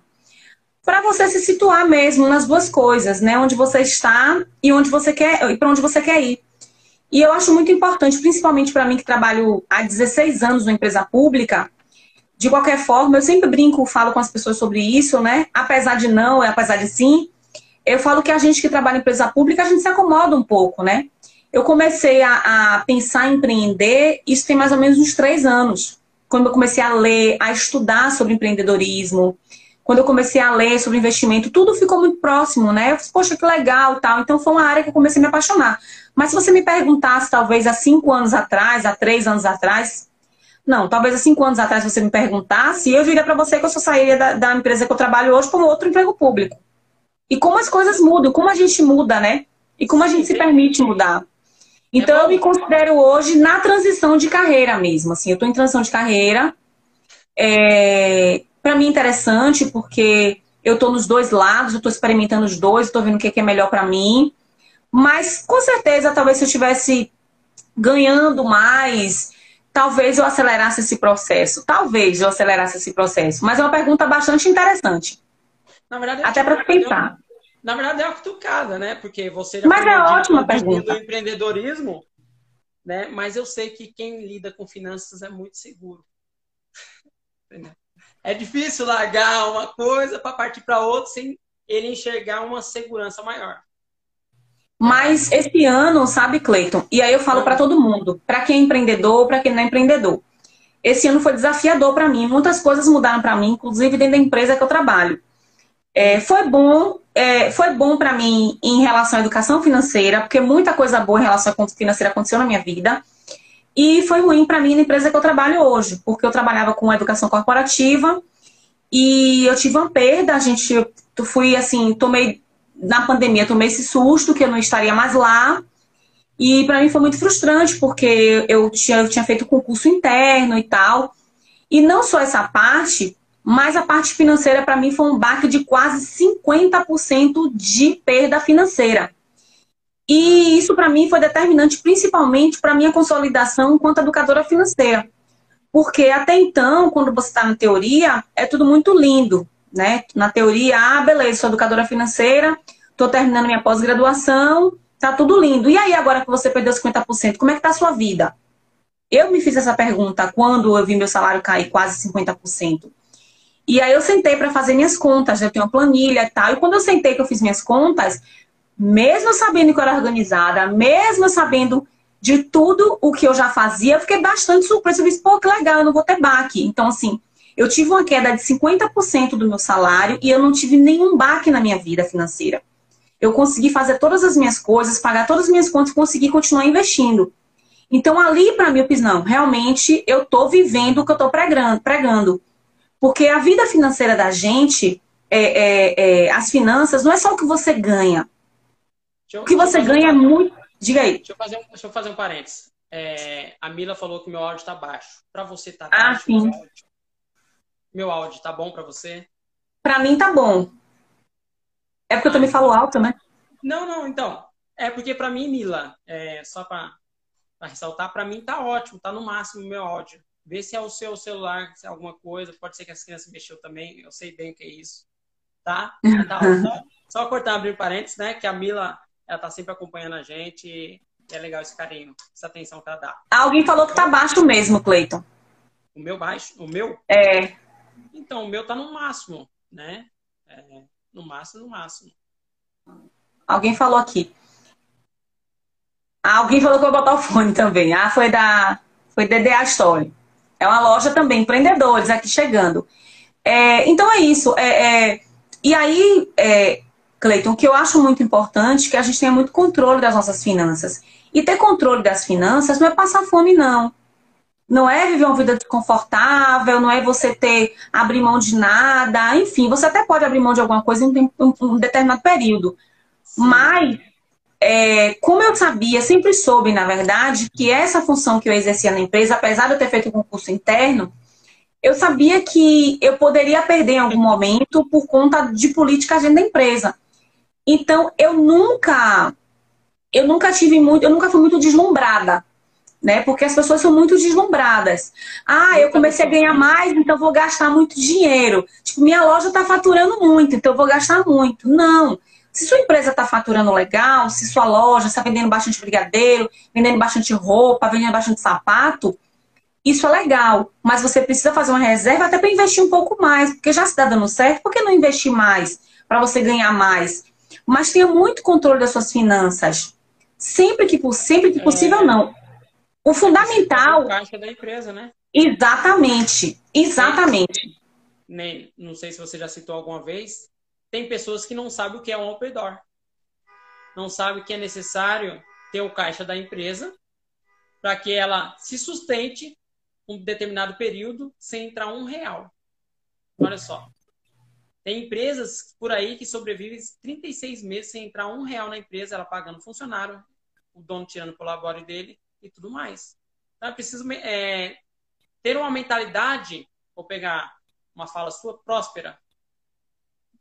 para você se situar mesmo nas duas coisas, né? Onde você está e onde você quer e para onde você quer ir. E eu acho muito importante, principalmente para mim que trabalho há 16 anos numa empresa pública, de qualquer forma, eu sempre brinco, falo com as pessoas sobre isso, né? Apesar de não, apesar de sim, eu falo que a gente que trabalha em empresa pública, a gente se acomoda um pouco, né? Eu comecei a, a pensar em empreender, isso tem mais ou menos uns três anos. Quando eu comecei a ler, a estudar sobre empreendedorismo, quando eu comecei a ler sobre investimento, tudo ficou muito próximo, né? Eu falei, poxa, que legal tal. Então foi uma área que eu comecei a me apaixonar. Mas se você me perguntasse, talvez há cinco anos atrás, há três anos atrás, não, talvez há cinco anos atrás você me perguntasse, eu diria para você que eu só sairia da, da empresa que eu trabalho hoje para um outro emprego público. E como as coisas mudam, como a gente muda, né? E como a gente se permite mudar. Então eu me considero hoje na transição de carreira mesmo. Assim, eu estou em transição de carreira. É, para mim é interessante porque eu estou nos dois lados, eu estou experimentando os dois, estou vendo o que é melhor para mim. Mas com certeza, talvez se eu estivesse ganhando mais, talvez eu acelerasse esse processo. Talvez eu acelerasse esse processo. Mas é uma pergunta bastante interessante. Na verdade, Até para pensar. Na verdade, é uma cutucada, né? Porque você já Mas é ótima pergunta. do empreendedorismo, né? Mas eu sei que quem lida com finanças é muito seguro. [laughs] é difícil largar uma coisa para partir para outra sem ele enxergar uma segurança maior. Mas esse ano, sabe, Cleiton? E aí eu falo para todo mundo, para quem é empreendedor, para quem não é empreendedor. Esse ano foi desafiador para mim. Muitas coisas mudaram para mim, inclusive dentro da empresa que eu trabalho. É, foi bom, é, foi bom para mim em relação à educação financeira, porque muita coisa boa em relação à conta financeira aconteceu na minha vida. E foi ruim para mim na empresa que eu trabalho hoje, porque eu trabalhava com educação corporativa e eu tive uma perda. A gente, eu fui assim, tomei na pandemia, tomei esse susto que eu não estaria mais lá. E para mim foi muito frustrante, porque eu tinha, eu tinha feito concurso interno e tal. E não só essa parte, mas a parte financeira para mim foi um baque de quase 50% de perda financeira. E isso para mim foi determinante principalmente para minha consolidação enquanto educadora financeira. Porque até então, quando você está na teoria, é tudo muito lindo, né? Na teoria, ah, beleza, sou educadora financeira, estou terminando minha pós-graduação, tá tudo lindo. E aí, agora que você perdeu 50%, como é que tá a sua vida? Eu me fiz essa pergunta quando eu vi meu salário cair quase 50%. E aí eu sentei para fazer minhas contas, eu tenho uma planilha e tal. E quando eu sentei que eu fiz minhas contas, mesmo sabendo que eu era organizada, mesmo sabendo de tudo o que eu já fazia, eu fiquei bastante surpresa. Eu disse, pô, que legal, eu não vou ter baque. Então, assim, eu tive uma queda de 50% do meu salário e eu não tive nenhum baque na minha vida financeira. Eu consegui fazer todas as minhas coisas, pagar todas as minhas contas consegui continuar investindo. Então, ali, para mim, eu fiz, não, realmente eu tô vivendo o que eu pregando. pregando. Porque a vida financeira da gente, é, é, é, as finanças, não é só o que você ganha. Eu, o que você ganha um... é muito. Diga aí. Deixa eu fazer um, deixa eu fazer um parênteses. É, a Mila falou que meu áudio está baixo. Para você tá ah, baixo? Sim. Meu áudio tá bom para você? Para mim tá bom. É porque eu também falo alto, né? Não, não, então. É porque para mim, Mila, é, só para ressaltar, para mim tá ótimo, tá no máximo o meu áudio. Vê se é o seu celular, se é alguma coisa. Pode ser que as crianças mexeu também. Eu sei bem o que é isso. Tá? tá só, só cortar, abrir parênteses, né? Que a Mila, ela tá sempre acompanhando a gente. E é legal esse carinho, essa atenção que ela dá. Alguém falou que tá baixo mesmo, Cleiton. O meu baixo? O meu? É. Então, o meu tá no máximo, né? É, no máximo, no máximo. Alguém falou aqui. Ah, alguém falou que eu botar o fone também. Ah, foi da. Foi DDA Story. É uma loja também, empreendedores aqui chegando. É, então é isso. É, é, e aí, é, Cleiton, o que eu acho muito importante é que a gente tenha muito controle das nossas finanças. E ter controle das finanças não é passar fome, não. Não é viver uma vida desconfortável, não é você ter abrir mão de nada. Enfim, você até pode abrir mão de alguma coisa em um, um determinado período. Mas é, como eu sabia, sempre soube, na verdade, que essa função que eu exercia na empresa, apesar de eu ter feito o concurso interno, eu sabia que eu poderia perder em algum momento por conta de política agenda da empresa. Então, eu nunca, eu nunca tive muito, eu nunca fui muito deslumbrada, né? Porque as pessoas são muito deslumbradas. Ah, eu comecei a ganhar mais, então vou gastar muito dinheiro. Tipo, minha loja está faturando muito, então eu vou gastar muito. Não. Se sua empresa está faturando legal, se sua loja está vendendo bastante brigadeiro, vendendo bastante roupa, vendendo bastante sapato, isso é legal. Mas você precisa fazer uma reserva até para investir um pouco mais, porque já está dando certo, por que não investir mais para você ganhar mais? Mas tenha muito controle das suas finanças. Sempre que, sempre que possível, é... não. O fundamental. caixa da empresa, né? Exatamente. Exatamente. Nem, não sei se você já citou alguma vez, tem pessoas que não sabem o que é um open door. Não sabem que é necessário ter o caixa da empresa para que ela se sustente um determinado período sem entrar um real. Olha só. Tem empresas por aí que sobrevivem 36 meses sem entrar um real na empresa, ela pagando funcionário, o dono tirando o labore dele e tudo mais. Então é preciso é, ter uma mentalidade, vou pegar uma fala sua, próspera,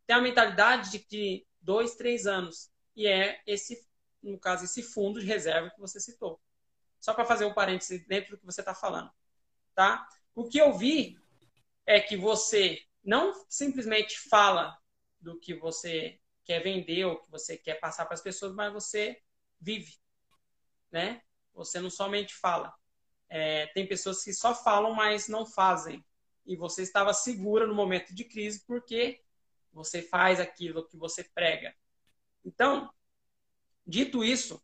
tem a mentalidade de que dois, três anos. E é esse, no caso, esse fundo de reserva que você citou. Só para fazer um parêntese dentro do que você está falando. Tá? O que eu vi é que você não simplesmente fala do que você quer vender ou que você quer passar para as pessoas, mas você vive, né? Você não somente fala. É, tem pessoas que só falam, mas não fazem. E você estava segura no momento de crise porque você faz aquilo que você prega. Então, dito isso,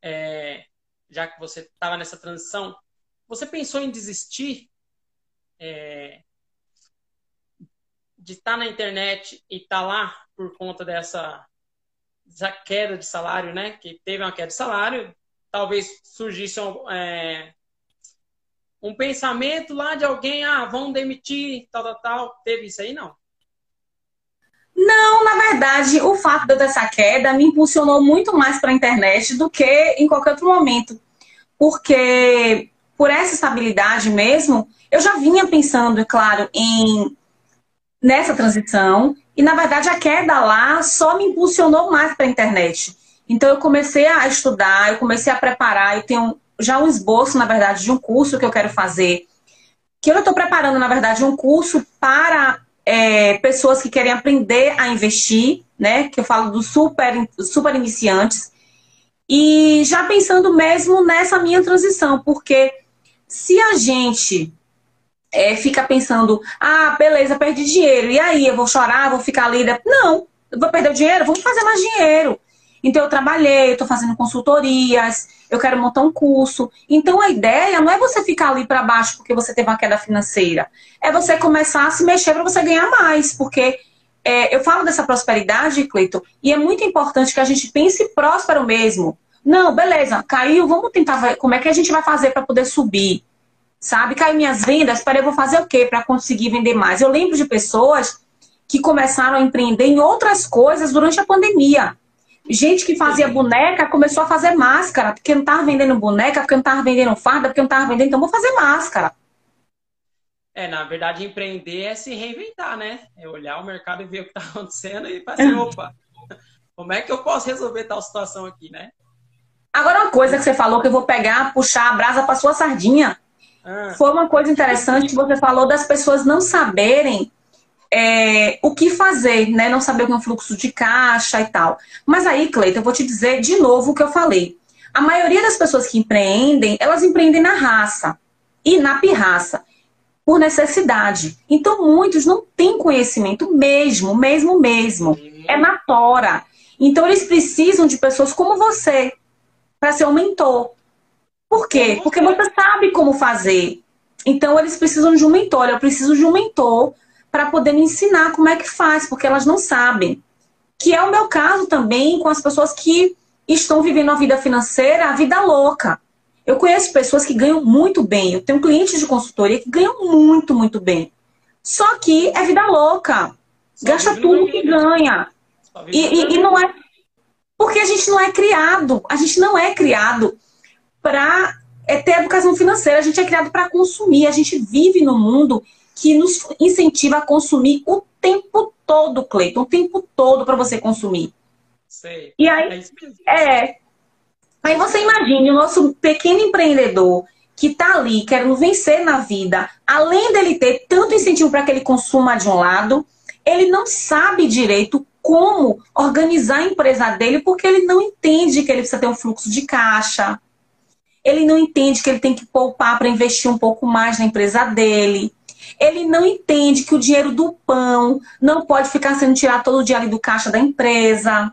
é, já que você estava nessa transição, você pensou em desistir é, de estar tá na internet e estar tá lá por conta dessa, dessa, queda de salário, né? Que teve uma queda de salário, talvez surgisse é, um pensamento lá de alguém, ah, vão demitir, tal, tal, tal. Teve isso aí, não? Não, na verdade, o fato de eu ter essa queda me impulsionou muito mais para a internet do que em qualquer outro momento. Porque, por essa estabilidade mesmo, eu já vinha pensando, é claro, em nessa transição. E, na verdade, a queda lá só me impulsionou mais para a internet. Então, eu comecei a estudar, eu comecei a preparar. Eu tenho já um esboço, na verdade, de um curso que eu quero fazer. Que eu estou preparando, na verdade, um curso para é, pessoas que querem aprender a investir, né? Que eu falo dos super, super iniciantes. E já pensando mesmo nessa minha transição, porque se a gente é, fica pensando, ah, beleza, perdi dinheiro, e aí, eu vou chorar, vou ficar ali. Não, vou perder o dinheiro, vamos fazer mais dinheiro. Então, eu trabalhei, estou fazendo consultorias, eu quero montar um curso. Então, a ideia não é você ficar ali para baixo porque você teve uma queda financeira. É você começar a se mexer para você ganhar mais. Porque é, eu falo dessa prosperidade, Cleiton, e é muito importante que a gente pense próspero mesmo. Não, beleza, caiu, vamos tentar ver como é que a gente vai fazer para poder subir. Sabe? Caiu minhas vendas, peraí, eu vou fazer o quê para conseguir vender mais? Eu lembro de pessoas que começaram a empreender em outras coisas durante a pandemia. Gente que fazia boneca começou a fazer máscara, porque não estava vendendo boneca, porque não estava vendendo farda, porque não estava vendendo, então vou fazer máscara. É, na verdade, empreender é se reinventar, né? É olhar o mercado e ver o que está acontecendo e fazer, opa, como é que eu posso resolver tal situação aqui, né? Agora, uma coisa que você falou que eu vou pegar, puxar a brasa para sua sardinha. Ah. Foi uma coisa interessante que você falou das pessoas não saberem é, o que fazer, né? Não saber o que é um fluxo de caixa e tal. Mas aí, Cleiton, eu vou te dizer de novo o que eu falei. A maioria das pessoas que empreendem, elas empreendem na raça e na pirraça, por necessidade. Então, muitos não têm conhecimento mesmo, mesmo, mesmo. É na tora. Então, eles precisam de pessoas como você para ser um mentor. Por quê? Porque você sabe como fazer. Então, eles precisam de um mentor. Eu preciso de um mentor para poder me ensinar como é que faz, porque elas não sabem. Que é o meu caso também com as pessoas que estão vivendo a vida financeira, a vida louca. Eu conheço pessoas que ganham muito bem. Eu tenho clientes de consultoria que ganham muito, muito bem. Só que é vida louca. Só Gasta tudo que ganha. E, e, e não é. Porque a gente não é criado. A gente não é criado para é, ter educação financeira. A gente é criado para consumir. A gente vive no mundo que nos incentiva a consumir o tempo todo, Cleiton, o tempo todo para você consumir. Sei. E aí, é, é. Aí você imagine o nosso pequeno empreendedor que está ali querendo vencer na vida, além dele ter tanto incentivo para que ele consuma de um lado, ele não sabe direito como organizar a empresa dele porque ele não entende que ele precisa ter um fluxo de caixa. Ele não entende que ele tem que poupar para investir um pouco mais na empresa dele. Ele não entende que o dinheiro do pão não pode ficar sendo tirado todo dia ali do caixa da empresa.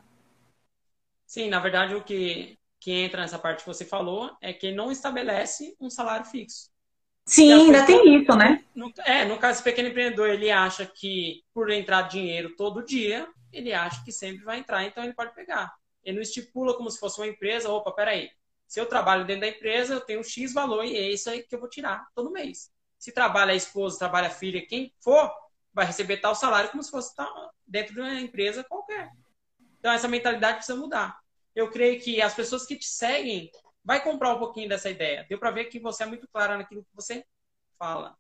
Sim, na verdade, o que, que entra nessa parte que você falou é que não estabelece um salário fixo. Sim, ainda tem isso, né? No, é, no caso do pequeno empreendedor, ele acha que por entrar dinheiro todo dia, ele acha que sempre vai entrar, então ele pode pegar. Ele não estipula como se fosse uma empresa, opa, peraí, se eu trabalho dentro da empresa, eu tenho X valor e é isso aí que eu vou tirar todo mês. Se trabalha a esposa, trabalha a filha, quem for, vai receber tal salário como se fosse dentro de uma empresa qualquer. Então, essa mentalidade precisa mudar. Eu creio que as pessoas que te seguem vai comprar um pouquinho dessa ideia. Deu para ver que você é muito clara naquilo que você fala.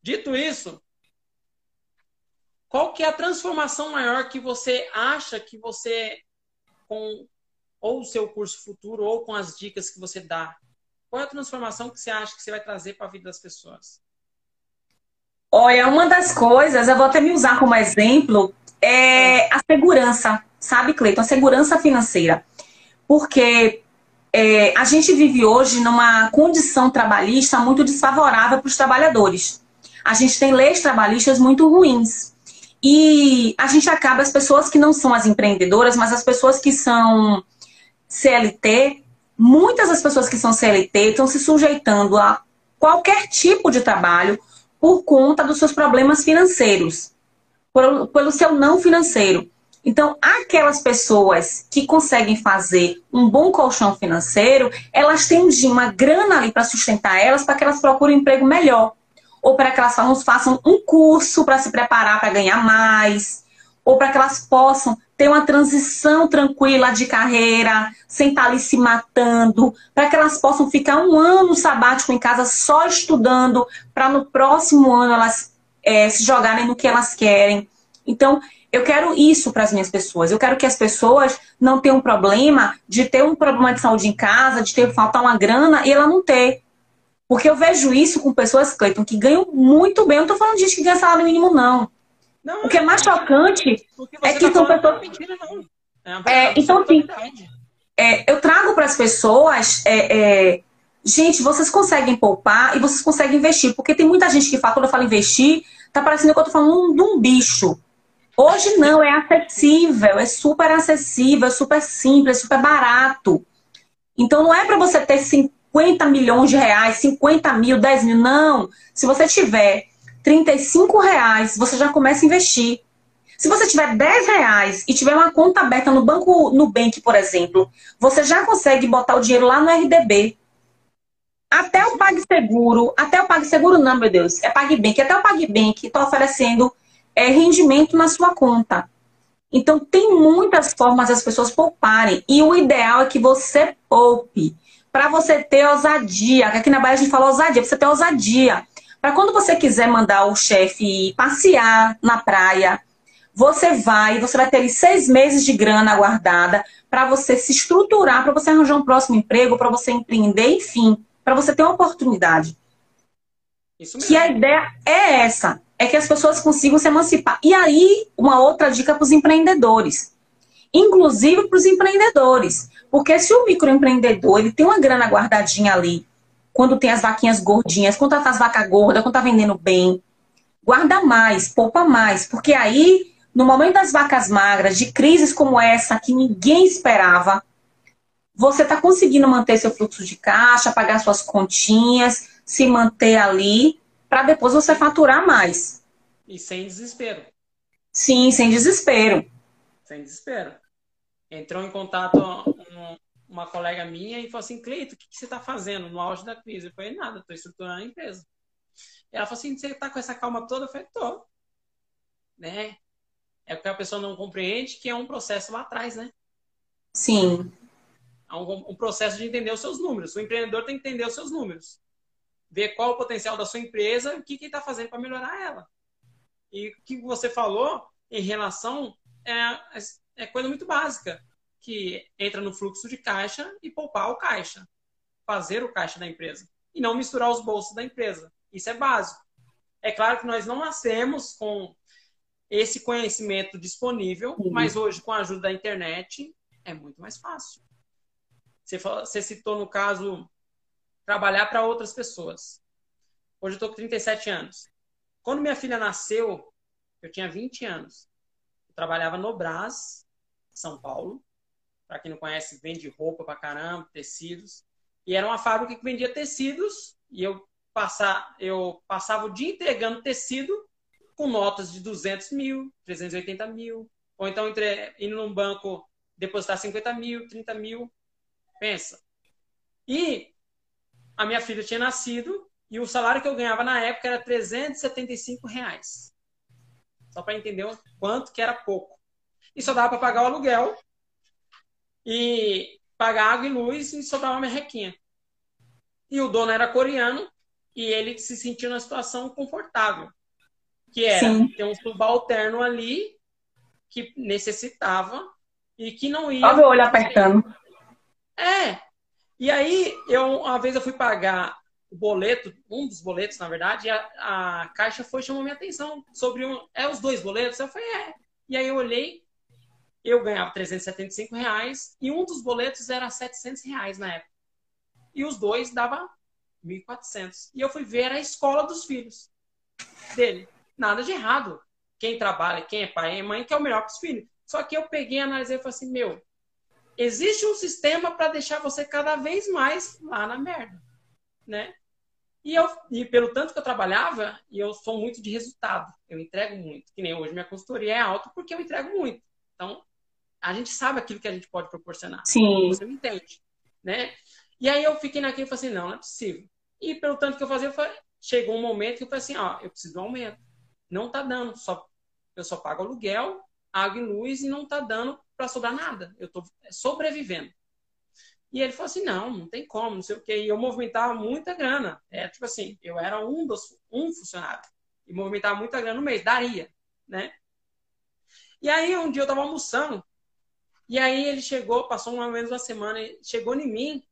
Dito isso, qual que é a transformação maior que você acha que você com ou o seu curso futuro ou com as dicas que você dá qual é a transformação que você acha que você vai trazer para a vida das pessoas? Olha, uma das coisas, eu vou até me usar como exemplo, é a segurança, sabe, Cleiton? A segurança financeira. Porque é, a gente vive hoje numa condição trabalhista muito desfavorável para os trabalhadores. A gente tem leis trabalhistas muito ruins. E a gente acaba, as pessoas que não são as empreendedoras, mas as pessoas que são CLT, muitas das pessoas que são CLT estão se sujeitando a qualquer tipo de trabalho por conta dos seus problemas financeiros, pelo seu não financeiro. Então, aquelas pessoas que conseguem fazer um bom colchão financeiro, elas têm uma grana ali para sustentar elas, para que elas procurem um emprego melhor. Ou para que elas façam um curso para se preparar para ganhar mais. Ou para que elas possam ter uma transição tranquila de carreira, sem estar tá ali se matando. Para que elas possam ficar um ano sabático em casa só estudando, para no próximo ano elas é, se jogarem no que elas querem. Então, eu quero isso para as minhas pessoas. Eu quero que as pessoas não tenham problema de ter um problema de saúde em casa, de ter faltar uma grana e ela não ter. Porque eu vejo isso com pessoas, Cleiton, que ganham muito bem. Eu não estou falando de gente que ganha salário mínimo, não. Não o que é mais chocante é que tá são pessoas. Mentira, não. É, é então, assim, é, eu trago para as pessoas. É, é, gente, vocês conseguem poupar e vocês conseguem investir. Porque tem muita gente que fala, quando eu falo investir, tá parecendo que eu estou falando de um bicho. Hoje não, é acessível, é super acessível, é super simples, é super barato. Então não é para você ter 50 milhões de reais, 50 mil, 10 mil, não. Se você tiver 35 reais, você já começa a investir. Se você tiver 10 reais e tiver uma conta aberta no banco Nubank, por exemplo, você já consegue botar o dinheiro lá no RDB. Até o PagSeguro, até o PagSeguro não, meu Deus, é PagBank, até o PagBank está oferecendo é rendimento na sua conta. Então, tem muitas formas das pessoas pouparem. E o ideal é que você poupe. Para você ter ousadia. Aqui na Bahia a gente fala ousadia, você ter ousadia. Para quando você quiser mandar o chefe passear na praia, você vai, você vai ter seis meses de grana guardada para você se estruturar, para você arranjar um próximo emprego, para você empreender, enfim, para você ter uma oportunidade. Isso mesmo. Que a ideia é essa é que as pessoas consigam se emancipar. E aí, uma outra dica para os empreendedores. Inclusive para os empreendedores. Porque se o microempreendedor ele tem uma grana guardadinha ali, quando tem as vaquinhas gordinhas, quando tá as vacas gordas, quando tá vendendo bem, guarda mais, poupa mais. Porque aí, no momento das vacas magras, de crises como essa, que ninguém esperava, você está conseguindo manter seu fluxo de caixa, pagar suas continhas, se manter ali para depois você faturar mais. E sem desespero. Sim, sem desespero. Sem desespero. Entrou em contato um, uma colega minha e falou assim, Cleito, o que, que você está fazendo no auge da crise? Eu falei, nada, estou estruturando a empresa. E ela falou assim, você está com essa calma toda? Eu falei, tô. Né? É porque a pessoa não compreende que é um processo lá atrás, né? Sim. É um, um processo de entender os seus números. O empreendedor tem que entender os seus números ver qual o potencial da sua empresa e o que está fazendo para melhorar ela. E o que você falou em relação é, é coisa muito básica, que entra no fluxo de caixa e poupar o caixa, fazer o caixa da empresa e não misturar os bolsos da empresa. Isso é básico. É claro que nós não nascemos com esse conhecimento disponível, uhum. mas hoje, com a ajuda da internet, é muito mais fácil. Você, falou, você citou no caso trabalhar para outras pessoas. Hoje eu estou com 37 anos. Quando minha filha nasceu, eu tinha 20 anos. Eu trabalhava no Brás, São Paulo. Para quem não conhece, vende roupa para caramba, tecidos. E era uma fábrica que vendia tecidos e eu, passar, eu passava o dia entregando tecido com notas de 200 mil, 380 mil. Ou então entre, indo num banco depositar 50 mil, 30 mil. Pensa. E a minha filha tinha nascido e o salário que eu ganhava na época era 375 reais. Só para entender o quanto que era pouco. E só dava para pagar o aluguel e pagar água e luz e sobrava uma merrequinha. E o dono era coreano e ele se sentia numa situação confortável. Que era Sim. ter um subalterno ali que necessitava e que não ia. Olha o olho apertando. É, e aí, eu, uma vez eu fui pagar o boleto, um dos boletos, na verdade, e a, a caixa foi chamou minha atenção sobre um, é os dois boletos. Eu falei, é. E aí eu olhei, eu ganhava 375 reais e um dos boletos era 700 reais na época. E os dois dava 1.400. E eu fui ver a escola dos filhos dele. Nada de errado. Quem trabalha, quem é pai e mãe, que é o melhor para os filhos. Só que eu peguei, analisei e falei assim, meu, existe um sistema para deixar você cada vez mais lá na merda, né? E, eu, e pelo tanto que eu trabalhava, e eu sou muito de resultado, eu entrego muito. Que nem hoje minha consultoria é alta porque eu entrego muito, Então, a gente sabe aquilo que a gente pode proporcionar. Sim. Você me entende, né? E aí eu fiquei naquilo e falei assim, não, não é possível. E pelo tanto que eu fazia, eu chegou um momento que eu falei assim, ó, eu preciso de um aumento. Não tá dando, só eu só pago aluguel, água e luz e não tá dando para sobrar nada. Eu tô sobrevivendo. E ele falou assim, não, não tem como, não sei o quê. E eu movimentava muita grana. É tipo assim, eu era um dos um funcionário e movimentava muita grana no mês, daria, né? E aí um dia eu tava almoçando e aí ele chegou, passou mais ou menos uma semana, chegou em mim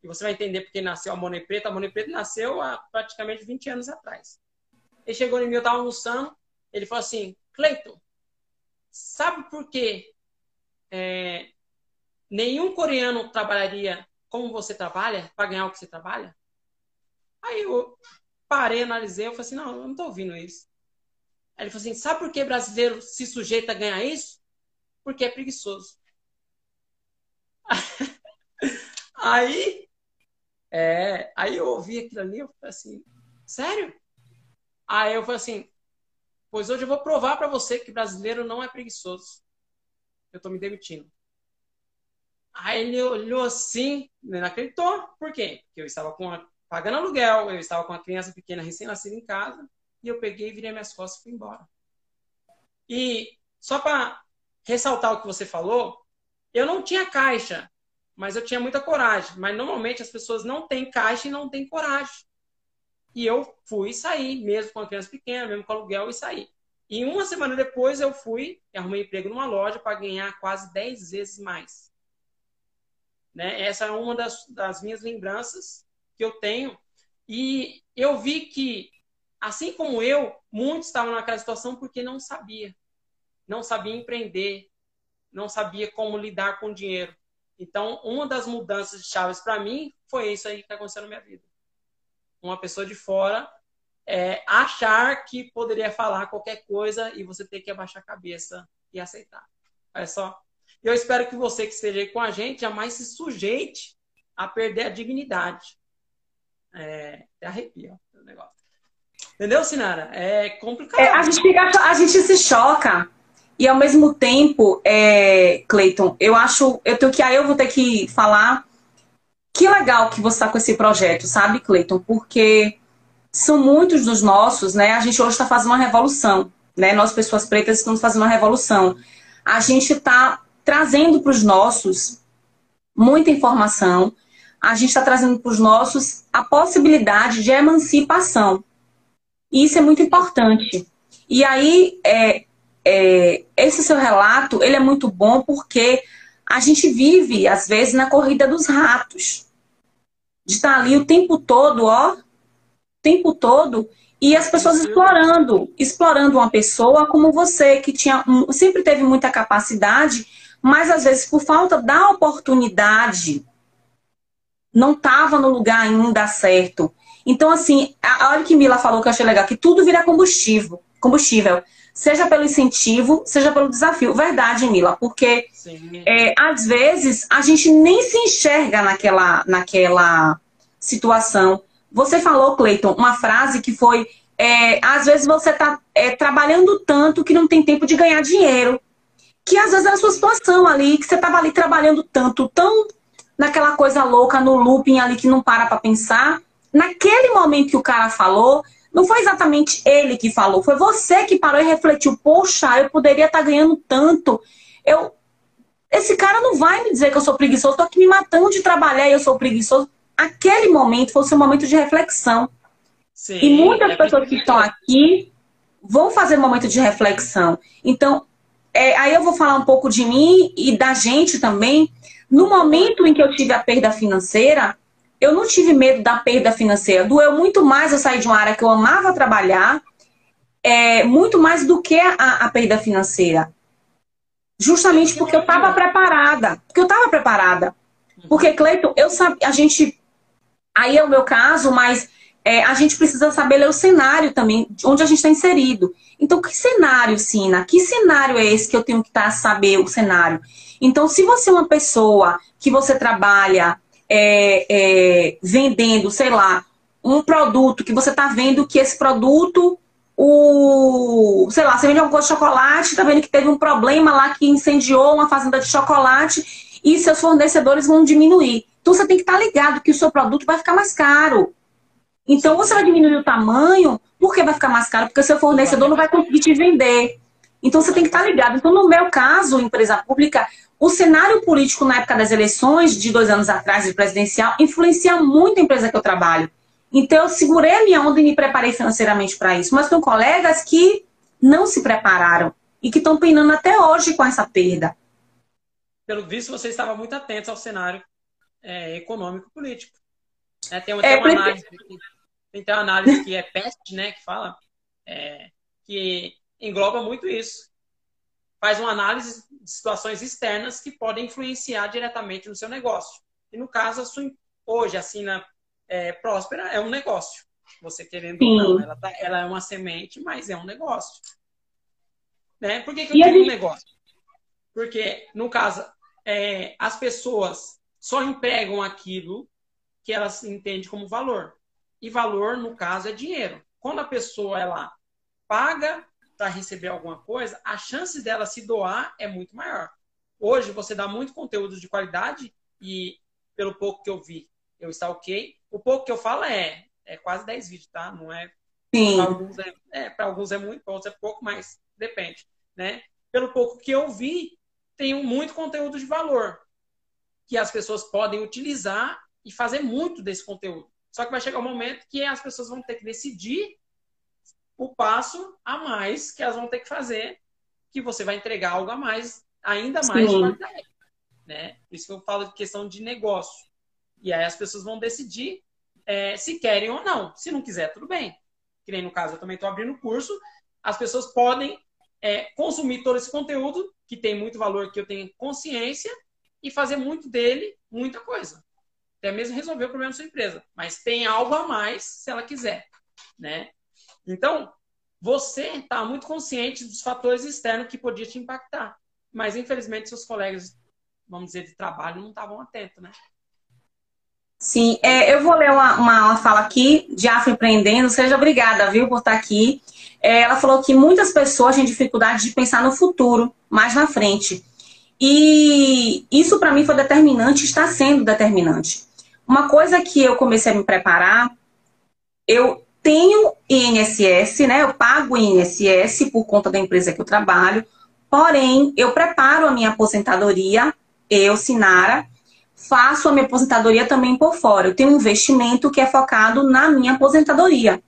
e você vai entender porque nasceu a Money Preta. A Money Preta nasceu há praticamente 20 anos atrás. Ele chegou em mim, eu tava almoçando, ele falou assim, Cleiton, sabe por que é, nenhum coreano trabalharia como você trabalha, para ganhar o que você trabalha? Aí eu parei, analisei, eu falei assim, não, eu não tô ouvindo isso. Aí ele falou assim, sabe por que brasileiro se sujeita a ganhar isso? Porque é preguiçoso. [laughs] aí, é, aí eu ouvi aquilo ali, eu falei assim, sério? Aí eu falei assim, pois hoje eu vou provar para você que brasileiro não é preguiçoso. Eu tô me demitindo. Aí ele olhou assim, não acreditou. Por quê? Porque eu estava a, pagando aluguel, eu estava com uma criança pequena recém-nascida em casa, e eu peguei, virei minhas costas e fui embora. E só para ressaltar o que você falou, eu não tinha caixa, mas eu tinha muita coragem. Mas normalmente as pessoas não têm caixa e não têm coragem. E eu fui sair, mesmo com a criança pequena, mesmo com aluguel, e saí. E uma semana depois eu fui arrumei emprego numa loja para ganhar quase 10 vezes mais. Né? Essa é uma das, das minhas lembranças que eu tenho. E eu vi que, assim como eu, muitos estavam naquela situação porque não sabia. Não sabia empreender, não sabia como lidar com dinheiro. Então, uma das mudanças de chaves para mim foi isso aí que aconteceu na minha vida uma pessoa de fora é, achar que poderia falar qualquer coisa e você ter que abaixar a cabeça e aceitar. Olha só. Eu espero que você que esteja aí com a gente jamais se sujeite a perder a dignidade. É, até arrepia o negócio. Entendeu, Sinara? É complicado. É, a, gente fica, a gente se choca. E ao mesmo tempo, é, Cleiton, eu acho. Eu tenho que aí eu vou ter que falar que legal que você está com esse projeto, sabe, Cleiton? Porque são muitos dos nossos, né? A gente hoje está fazendo uma revolução, né? Nós, pessoas pretas, estamos fazendo uma revolução. A gente está trazendo para os nossos muita informação, a gente está trazendo para os nossos a possibilidade de emancipação. E isso é muito importante. E aí, é, é, esse seu relato, ele é muito bom porque a gente vive, às vezes, na corrida dos ratos. De estar ali o tempo todo, ó, o tempo todo, e as pessoas explorando, explorando uma pessoa como você, que tinha sempre teve muita capacidade, mas às vezes por falta da oportunidade, não estava no lugar ainda certo. Então, assim, a hora que Mila falou que eu achei legal, que tudo vira combustível. combustível seja pelo incentivo, seja pelo desafio. Verdade, Mila, porque é, às vezes a gente nem se enxerga naquela, naquela situação. Você falou, Cleiton, uma frase que foi: é, às vezes você está é, trabalhando tanto que não tem tempo de ganhar dinheiro. Que às vezes é a sua situação ali, que você estava ali trabalhando tanto, tão naquela coisa louca, no looping ali que não para para pensar. Naquele momento que o cara falou, não foi exatamente ele que falou, foi você que parou e refletiu. Poxa, eu poderia estar tá ganhando tanto. Eu, esse cara não vai me dizer que eu sou preguiçoso, estou aqui me matando de trabalhar e eu sou preguiçoso. Aquele momento foi o seu momento de reflexão. Sim, e muitas é pessoas que estão aqui vão fazer um momento de reflexão. Então, é, aí eu vou falar um pouco de mim e da gente também. No momento em que eu tive a perda financeira, eu não tive medo da perda financeira. Doeu muito mais eu sair de uma área que eu amava trabalhar, é, muito mais do que a, a perda financeira. Justamente porque eu estava preparada. Porque eu estava preparada. Porque, Cleiton, eu sabia, a gente. Aí é o meu caso, mas é, a gente precisa saber ler o cenário também, onde a gente está inserido. Então, que cenário, Sina? Que cenário é esse que eu tenho que estar tá, saber o cenário? Então, se você é uma pessoa que você trabalha é, é, vendendo, sei lá, um produto que você está vendo que esse produto, o, sei lá, você vende alguma coisa de chocolate, tá vendo que teve um problema lá que incendiou uma fazenda de chocolate e seus fornecedores vão diminuir. Então você tem que estar ligado que o seu produto vai ficar mais caro. Então você vai diminuir o tamanho, por que vai ficar mais caro? Porque seu fornecedor não vai conseguir te vender. Então você tem que estar ligado. Então, no meu caso, empresa pública, o cenário político na época das eleições, de dois anos atrás, de presidencial, influencia muito a empresa que eu trabalho. Então, eu segurei a minha onda e me preparei financeiramente para isso. Mas tem colegas que não se prepararam e que estão penando até hoje com essa perda. Pelo visto, você estava muito atento ao cenário é, econômico político. É, tem, é, uma análise, tem uma análise que é PEST, né, que fala, é, que engloba muito isso. Faz uma análise de situações externas que podem influenciar diretamente no seu negócio. E no caso, a sua, hoje, assim, na é, próspera é um negócio. Você querendo Sim. ou não, ela, tá, ela, é uma semente, mas é um negócio. Né? Por que, que eu digo um negócio? Porque, no caso, é, as pessoas só empregam aquilo que elas entendem como valor. E valor, no caso, é dinheiro. Quando a pessoa ela paga para receber alguma coisa, a chance dela se doar é muito maior. Hoje, você dá muito conteúdo de qualidade e, pelo pouco que eu vi, eu está ok. O pouco que eu falo é, é quase 10 vídeos, tá? Não é. Para alguns é, é, alguns é muito, para outros é pouco, mas depende. Né? Pelo pouco que eu vi, tem muito conteúdo de valor que as pessoas podem utilizar e fazer muito desse conteúdo. Só que vai chegar um momento que as pessoas vão ter que decidir o passo a mais que elas vão ter que fazer, que você vai entregar algo a mais, ainda mais Sim. de qualidade. Né? Por isso que eu falo de questão de negócio. E aí as pessoas vão decidir é, se querem ou não. Se não quiser, tudo bem. Que nem no caso, eu também estou abrindo curso. As pessoas podem é, consumir todo esse conteúdo, que tem muito valor, que eu tenho consciência, e fazer muito dele, muita coisa. Até mesmo resolver o problema da sua empresa. Mas tem algo a mais se ela quiser. Né? Então, você está muito consciente dos fatores externos que podiam te impactar. Mas, infelizmente, seus colegas, vamos dizer, de trabalho não estavam atentos, né? Sim, é, eu vou ler uma, uma, uma, fala aqui de Afro Empreendendo. Seja obrigada, viu, por estar aqui. É, ela falou que muitas pessoas têm dificuldade de pensar no futuro, mais na frente. E isso para mim foi determinante, está sendo determinante. Uma coisa que eu comecei a me preparar, eu tenho INSS, né? Eu pago INSS por conta da empresa que eu trabalho. Porém, eu preparo a minha aposentadoria, eu, Sinara, faço a minha aposentadoria também por fora. Eu tenho um investimento que é focado na minha aposentadoria.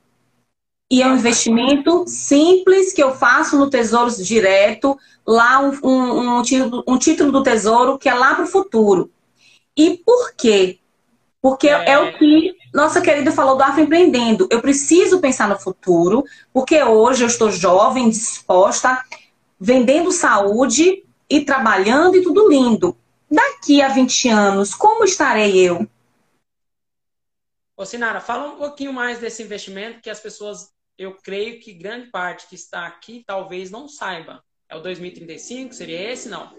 E é um investimento simples que eu faço no Tesouro Direto, lá um, um, um, título, um título do Tesouro que é lá para o futuro. E por quê? Porque é. é o que nossa querida falou do Afroempreendendo. Eu preciso pensar no futuro, porque hoje eu estou jovem, disposta, vendendo saúde e trabalhando e tudo lindo daqui a 20 anos, como estarei eu? Ô, Sinara, fala um pouquinho mais desse investimento que as pessoas, eu creio que grande parte que está aqui talvez não saiba. É o 2035? Seria esse? Não.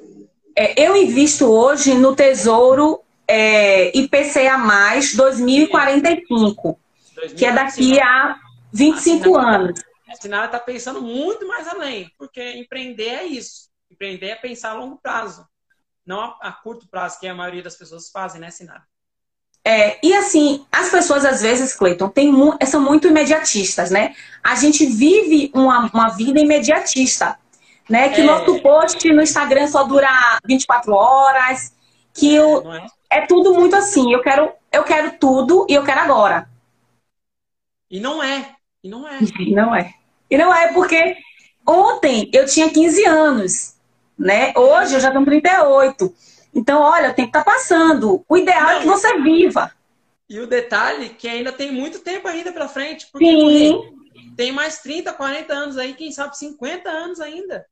É, eu invisto hoje no Tesouro é, IPCA 2045, 2045, que é daqui a 25 a anos. A Sinara está pensando muito mais além, porque empreender é isso. Empreender é pensar a longo prazo não a, a, curto prazo, que a maioria das pessoas fazem, né, Sinara? É, e assim, as pessoas às vezes, Cleiton, são muito imediatistas, né? A gente vive uma, uma vida imediatista, né? Que é. nosso post no Instagram só dura 24 horas, que é, o, é? É tudo muito assim, eu quero, eu quero tudo e eu quero agora. E não é, e não é. Não é. E não é porque ontem eu tinha 15 anos né? Hoje eu já tenho 38. Então, olha, o tempo está passando. O ideal Não, é que você viva. E o detalhe que ainda tem muito tempo ainda para frente. Porque Sim. tem mais 30, 40 anos aí, quem sabe 50 anos ainda.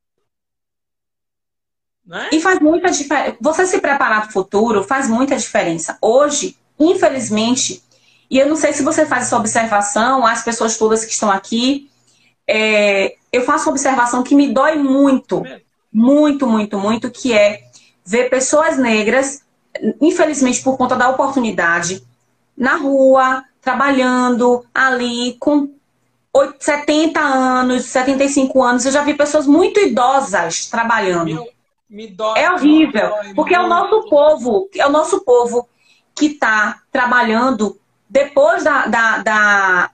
É? E faz muita diferença. Você se preparar para o futuro faz muita diferença. Hoje, infelizmente, e eu não sei se você faz essa observação, as pessoas todas que estão aqui, é, eu faço uma observação que me dói muito. É muito, muito, muito, que é ver pessoas negras, infelizmente por conta da oportunidade, na rua, trabalhando ali, com 70 anos, 75 anos. Eu já vi pessoas muito idosas trabalhando. Meu, me dói, é horrível, dói, porque é o nosso povo, é o nosso povo que está trabalhando depois da, da, da,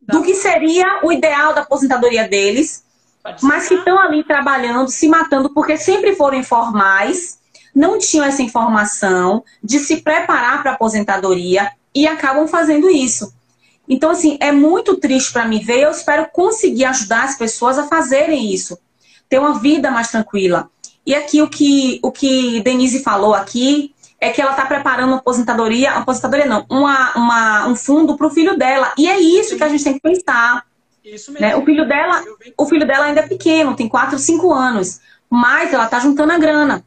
do que seria o ideal da aposentadoria deles, mas que estão ali trabalhando, se matando, porque sempre foram informais, não tinham essa informação de se preparar para a aposentadoria e acabam fazendo isso. Então, assim, é muito triste para mim ver. Eu espero conseguir ajudar as pessoas a fazerem isso, ter uma vida mais tranquila. E aqui o que, o que Denise falou aqui é que ela está preparando uma aposentadoria, aposentadoria não, uma, uma, um fundo para o filho dela. E é isso Sim. que a gente tem que pensar. Isso mesmo. Né? O filho dela, o filho dela ainda é pequeno, tem 4, 5 anos, mas ela está juntando a grana.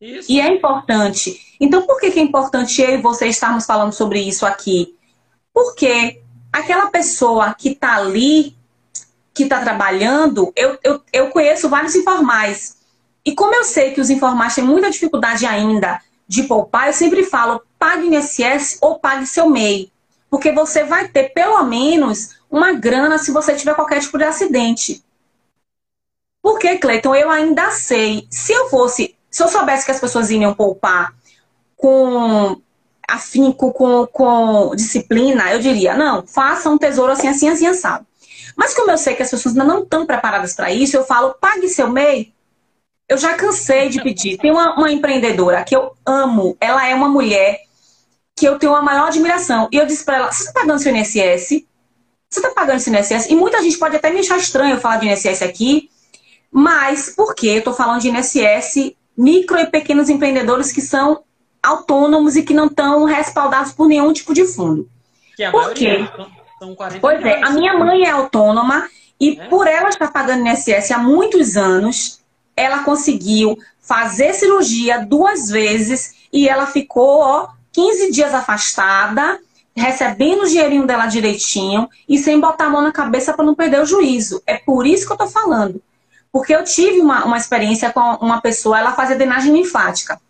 Isso. E é importante. Então, por que, que é importante eu e você estarmos falando sobre isso aqui? Porque aquela pessoa que está ali, que está trabalhando, eu, eu, eu conheço vários informais. E como eu sei que os informais têm muita dificuldade ainda de poupar, eu sempre falo, pague INSS ou pague seu MEI. Porque você vai ter pelo menos uma grana se você tiver qualquer tipo de acidente. Porque, Cleiton, eu ainda sei, se eu fosse, se eu soubesse que as pessoas iriam poupar com afinco, com, com disciplina, eu diria, não, faça um tesouro assim, assim, assim, assado. Mas como eu sei que as pessoas ainda não estão preparadas para isso, eu falo, pague seu MEI. Eu já cansei de pedir. Tem uma, uma empreendedora que eu amo, ela é uma mulher que eu tenho uma maior admiração. E eu disse para ela, você está pagando seu INSS? Você está pagando seu INSS? E muita gente pode até me achar estranho eu falar de INSS aqui, mas por que eu estou falando de INSS micro e pequenos empreendedores que são autônomos e que não estão respaldados por nenhum tipo de fundo. Que Por quê? São 40 pois é, a minha mãe é autônoma e é? por ela estar pagando INSS há muitos anos, ela conseguiu fazer cirurgia duas vezes e ela ficou, ó, 15 dias afastada, recebendo o dinheirinho dela direitinho e sem botar a mão na cabeça para não perder o juízo. É por isso que eu tô falando. Porque eu tive uma, uma experiência com uma pessoa, ela fazia drenagem linfática.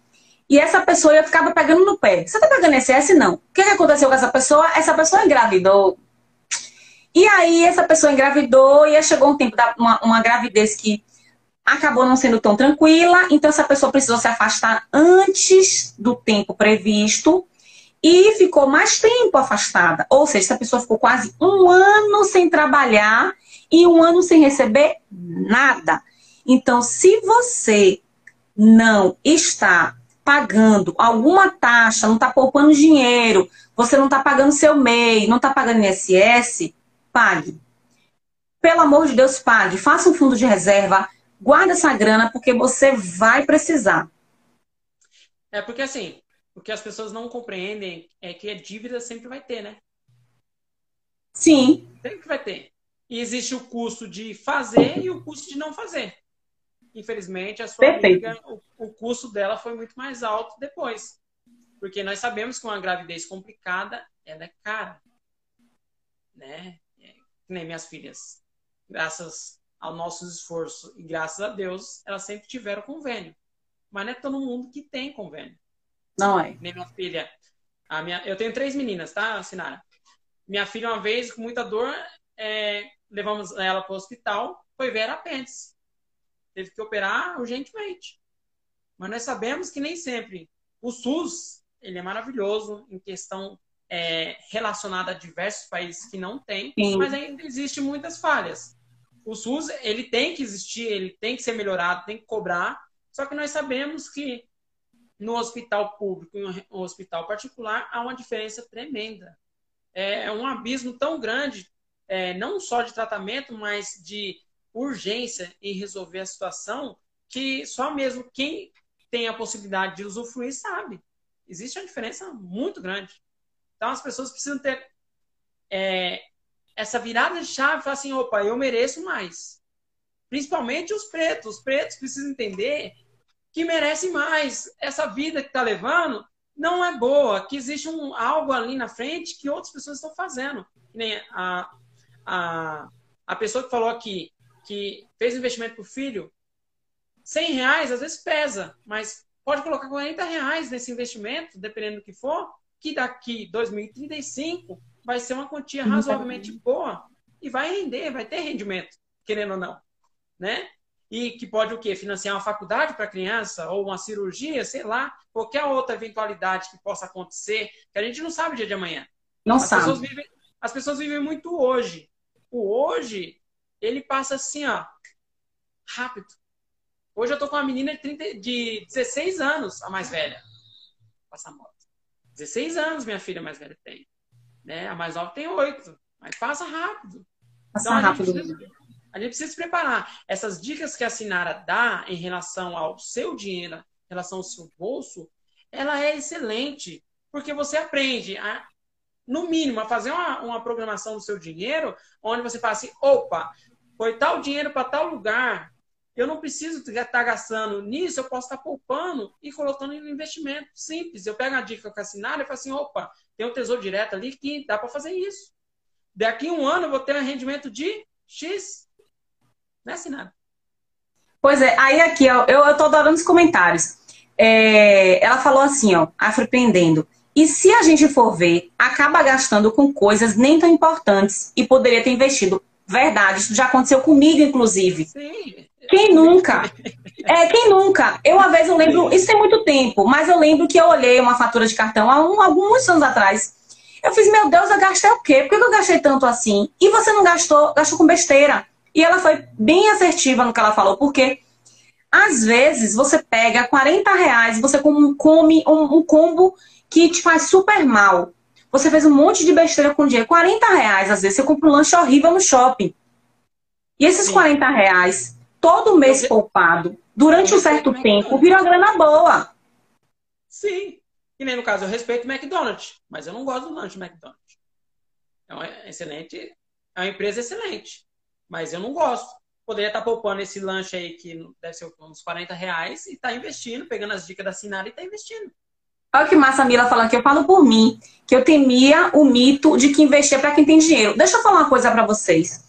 E essa pessoa eu ficava pegando no pé. Você tá pegando INSS? Não. O que, que aconteceu com essa pessoa? Essa pessoa engravidou. E aí essa pessoa engravidou e chegou um tempo da uma, uma gravidez que acabou não sendo tão tranquila, então essa pessoa precisou se afastar antes do tempo previsto e ficou mais tempo afastada. Ou seja, essa pessoa ficou quase um ano sem trabalhar e um ano sem receber nada. Então, se você não está pagando alguma taxa, não está poupando dinheiro, você não está pagando seu MEI, não está pagando INSS, pague. Pelo amor de Deus, pague. Faça um fundo de reserva, guarda essa grana, porque você vai precisar. É porque assim, o que as pessoas não compreendem é que a dívida sempre vai ter, né? Sim. Sempre vai ter. E existe o custo de fazer e o custo de não fazer infelizmente, a sua Perfeito. amiga, o, o custo dela foi muito mais alto depois. Porque nós sabemos que uma gravidez complicada, ela é cara. Né? É, nem minhas filhas. Graças ao nosso esforço e graças a Deus, elas sempre tiveram convênio. Mas não é todo mundo que tem convênio. Não é. Nem minha filha. A minha, eu tenho três meninas, tá, Sinara? Minha filha, uma vez, com muita dor, é, levamos ela para o hospital, foi ver apêndice teve que operar urgentemente. Mas nós sabemos que nem sempre. O SUS, ele é maravilhoso em questão é, relacionada a diversos países que não tem, Sim. mas ainda existe muitas falhas. O SUS, ele tem que existir, ele tem que ser melhorado, tem que cobrar, só que nós sabemos que no hospital público e no hospital particular há uma diferença tremenda. É um abismo tão grande, é, não só de tratamento, mas de urgência em resolver a situação que só mesmo quem tem a possibilidade de usufruir sabe. Existe uma diferença muito grande. Então as pessoas precisam ter é, essa virada de chave e falar assim, opa, eu mereço mais. Principalmente os pretos. Os pretos precisam entender que merecem mais. Essa vida que está levando não é boa, que existe um, algo ali na frente que outras pessoas estão fazendo. Nem a, a, a pessoa que falou aqui, que fez investimento para o filho, 100 reais às vezes pesa, mas pode colocar 40 reais nesse investimento, dependendo do que for, que daqui 2035 vai ser uma quantia razoavelmente boa e vai render, vai ter rendimento, querendo ou não, né? E que pode o quê? Financiar uma faculdade para a criança ou uma cirurgia, sei lá, qualquer outra eventualidade que possa acontecer, que a gente não sabe o dia de amanhã. Não as sabe. Pessoas vivem, as pessoas vivem muito hoje. O hoje, ele passa assim, ó, rápido. Hoje eu tô com uma menina de, 30, de 16 anos, a mais velha. Passa moto. 16 anos minha filha mais velha tem. Né? A mais nova tem 8. Mas passa rápido. Passa então, rápido. A gente, precisa, a gente precisa se preparar. Essas dicas que a Sinara dá em relação ao seu dinheiro, em relação ao seu bolso, ela é excelente. Porque você aprende, a, no mínimo, a fazer uma, uma programação do seu dinheiro, onde você fala assim, opa, foi tal dinheiro para tal lugar, eu não preciso estar gastando nisso, eu posso estar poupando e colocando em investimento simples. Eu pego a dica com a Sinara e falo assim, opa, tem um tesouro direto ali que dá para fazer isso. Daqui um ano eu vou ter um rendimento de X. Né, Sinara? Pois é, aí aqui, ó, eu, tô adorando os comentários. É, ela falou assim, ó, afroprendendo. E se a gente for ver, acaba gastando com coisas nem tão importantes e poderia ter investido. Verdade, isso já aconteceu comigo, inclusive. Sim. Quem nunca? É, quem nunca? Eu, uma vez, eu lembro, isso tem muito tempo, mas eu lembro que eu olhei uma fatura de cartão há um, alguns anos atrás. Eu fiz, meu Deus, eu gastei o quê? Por que eu gastei tanto assim? E você não gastou, gastou com besteira. E ela foi bem assertiva no que ela falou, porque às vezes você pega 40 reais, você come um, um combo que te faz super mal. Você fez um monte de besteira com dinheiro. 40 reais, às vezes, você compra um lanche horrível no shopping. E esses Sim. 40 reais, todo mês poupado, durante um certo tempo, vira uma grana boa. Sim. E nem no caso, eu respeito o McDonald's, mas eu não gosto do lanche McDonald's. É uma excelente, é uma empresa excelente, mas eu não gosto. Poderia estar poupando esse lanche aí, que deve ser uns 40 reais, e estar tá investindo, pegando as dicas da Sinara e estar tá investindo. Olha que massa a Mila falando que eu falo por mim, que eu temia o mito de que investir é para quem tem dinheiro. Deixa eu falar uma coisa para vocês.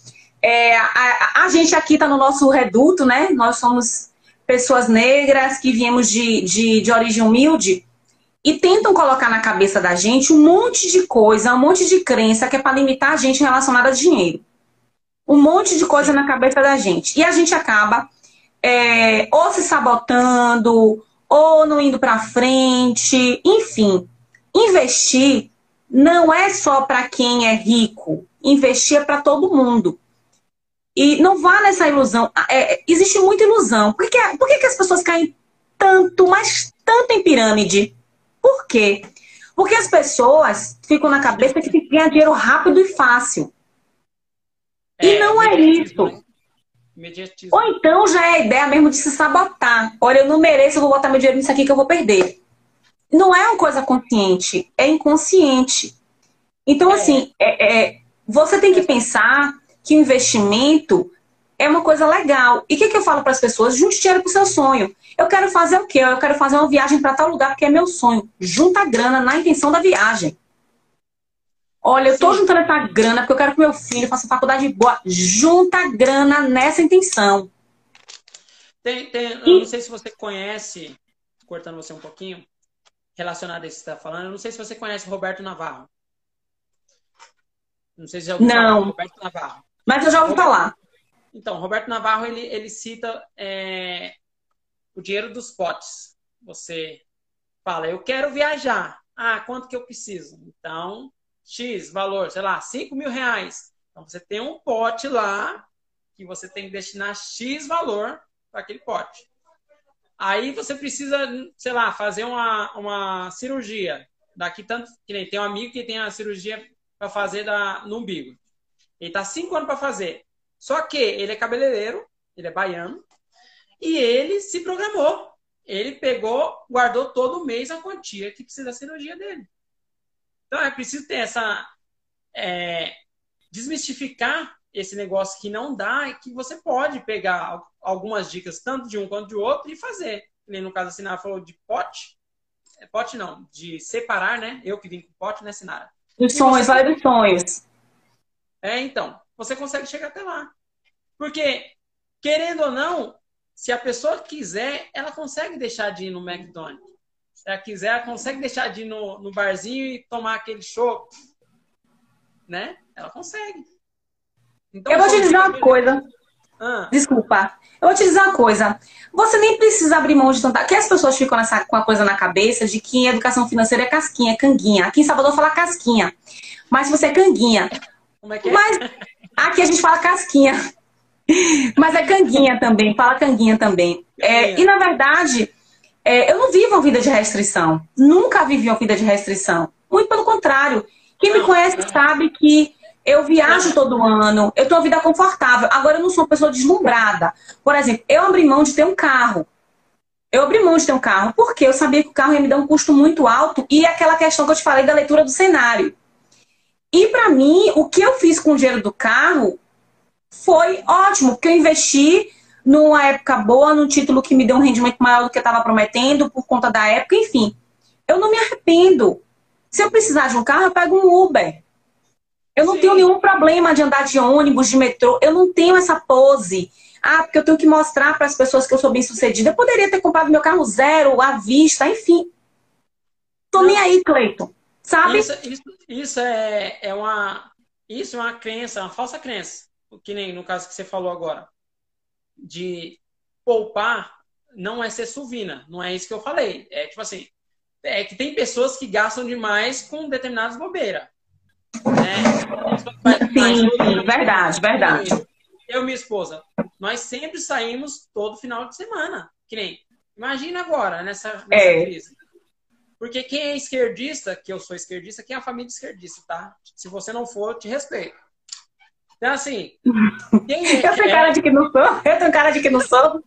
É, a, a, gente aqui está no nosso reduto, né? Nós somos pessoas negras que viemos de, de, de origem humilde e tentam colocar na cabeça da gente um monte de coisa, um monte de crença que é para limitar a gente relacionada a dinheiro. Um monte de coisa na cabeça da gente. E a gente acaba é, ou se sabotando, ou não indo para frente, enfim. Investir não é só para quem é rico, investir é para todo mundo. E não vá nessa ilusão. É, existe muita ilusão. Por, que, por que, que as pessoas caem tanto, mas tanto em pirâmide? Por quê? Porque as pessoas ficam na cabeça que tem que ganhar dinheiro rápido e fácil. É, e não é isso. Ou então já é a ideia mesmo de se sabotar. Olha, eu não mereço, eu vou botar meu dinheiro nisso aqui que eu vou perder. Não é uma coisa consciente, é inconsciente. Então, é. assim, é, é, você tem que pensar que investimento é uma coisa legal. E o que, que eu falo para as pessoas? Junte dinheiro para o seu sonho. Eu quero fazer o quê? Eu quero fazer uma viagem para tal lugar porque é meu sonho. Junta grana na intenção da viagem. Olha, eu Sim. juntando essa grana porque eu quero que meu filho faça faculdade boa. Junta grana nessa intenção. Tem, tem, eu não sei se você conhece, cortando você um pouquinho, relacionado a isso que você está falando, eu não sei se você conhece Roberto Navarro. Não sei se já ouviu não. falar Roberto Navarro. Mas eu já ouvi Roberto, falar. Então, Roberto Navarro, ele, ele cita é, o dinheiro dos potes. Você fala, eu quero viajar. Ah, quanto que eu preciso? Então, X valor, sei lá, 5 mil reais. Então você tem um pote lá que você tem que destinar X valor para aquele pote. Aí você precisa, sei lá, fazer uma, uma cirurgia. Daqui tanto que nem tem um amigo que tem a cirurgia para fazer da, no umbigo. Ele tá cinco anos para fazer. Só que ele é cabeleireiro, ele é baiano, e ele se programou. Ele pegou, guardou todo mês a quantia que precisa da cirurgia dele. Então é preciso ter essa. É, desmistificar esse negócio que não dá e que você pode pegar algumas dicas, tanto de um quanto de outro, e fazer. Nem no caso, a Sinara falou de pote. É, pote não, de separar, né? Eu que vim com pote, né, Sinara? Dos sonhos, vai dos sonhos. É, então. Você consegue chegar até lá. Porque, querendo ou não, se a pessoa quiser, ela consegue deixar de ir no McDonald's se ela quiser, ela consegue deixar de ir no, no barzinho e tomar aquele show. Né? Ela consegue. Então, eu vou te dizer uma coisa. Ah. Desculpa. Eu vou te dizer uma coisa. Você nem precisa abrir mão de tanta. Que as pessoas ficam nessa, com a coisa na cabeça de que educação financeira é casquinha, é canguinha. Aqui em Salvador fala casquinha. Mas você é canguinha. Como é que é? Mas aqui a gente fala casquinha. Mas é canguinha também, fala canguinha também. É, e na verdade, é, eu não vivo uma vida de restrição. Nunca vivi uma vida de restrição. Muito pelo contrário. Quem me conhece sabe que eu viajo todo ano, eu tenho uma vida confortável. Agora, eu não sou uma pessoa deslumbrada. Por exemplo, eu abri mão de ter um carro. Eu abri mão de ter um carro porque eu sabia que o carro ia me dar um custo muito alto e aquela questão que eu te falei da leitura do cenário. E para mim, o que eu fiz com o dinheiro do carro foi ótimo, porque eu investi numa época boa, num título que me deu um rendimento maior do que eu estava prometendo por conta da época, enfim. Eu não me arrependo. Se eu precisar de um carro, eu pego um Uber. Eu não Sim. tenho nenhum problema de andar de ônibus, de metrô. Eu não tenho essa pose. Ah, porque eu tenho que mostrar para as pessoas que eu sou bem sucedida. Eu poderia ter comprado meu carro zero, à vista, enfim. Tô não. nem aí, Cleiton. Sabe? Isso, isso, isso, é, é uma. Isso é uma crença, uma falsa crença. Que nem no caso que você falou agora. De poupar não é ser suvina. Não é isso que eu falei. É tipo assim. É que tem pessoas que gastam demais com determinadas bobeiras. Né? Sim, sim, verdade, verdade. Eu e minha esposa, nós sempre saímos todo final de semana. Que nem, imagina agora, nessa, nessa é. crise. Porque quem é esquerdista, que eu sou esquerdista, quem é a família esquerdista, tá? Se você não for, eu te respeito. Então, assim. É, [laughs] eu tenho cara de que não sou. Eu tenho cara de que não sou.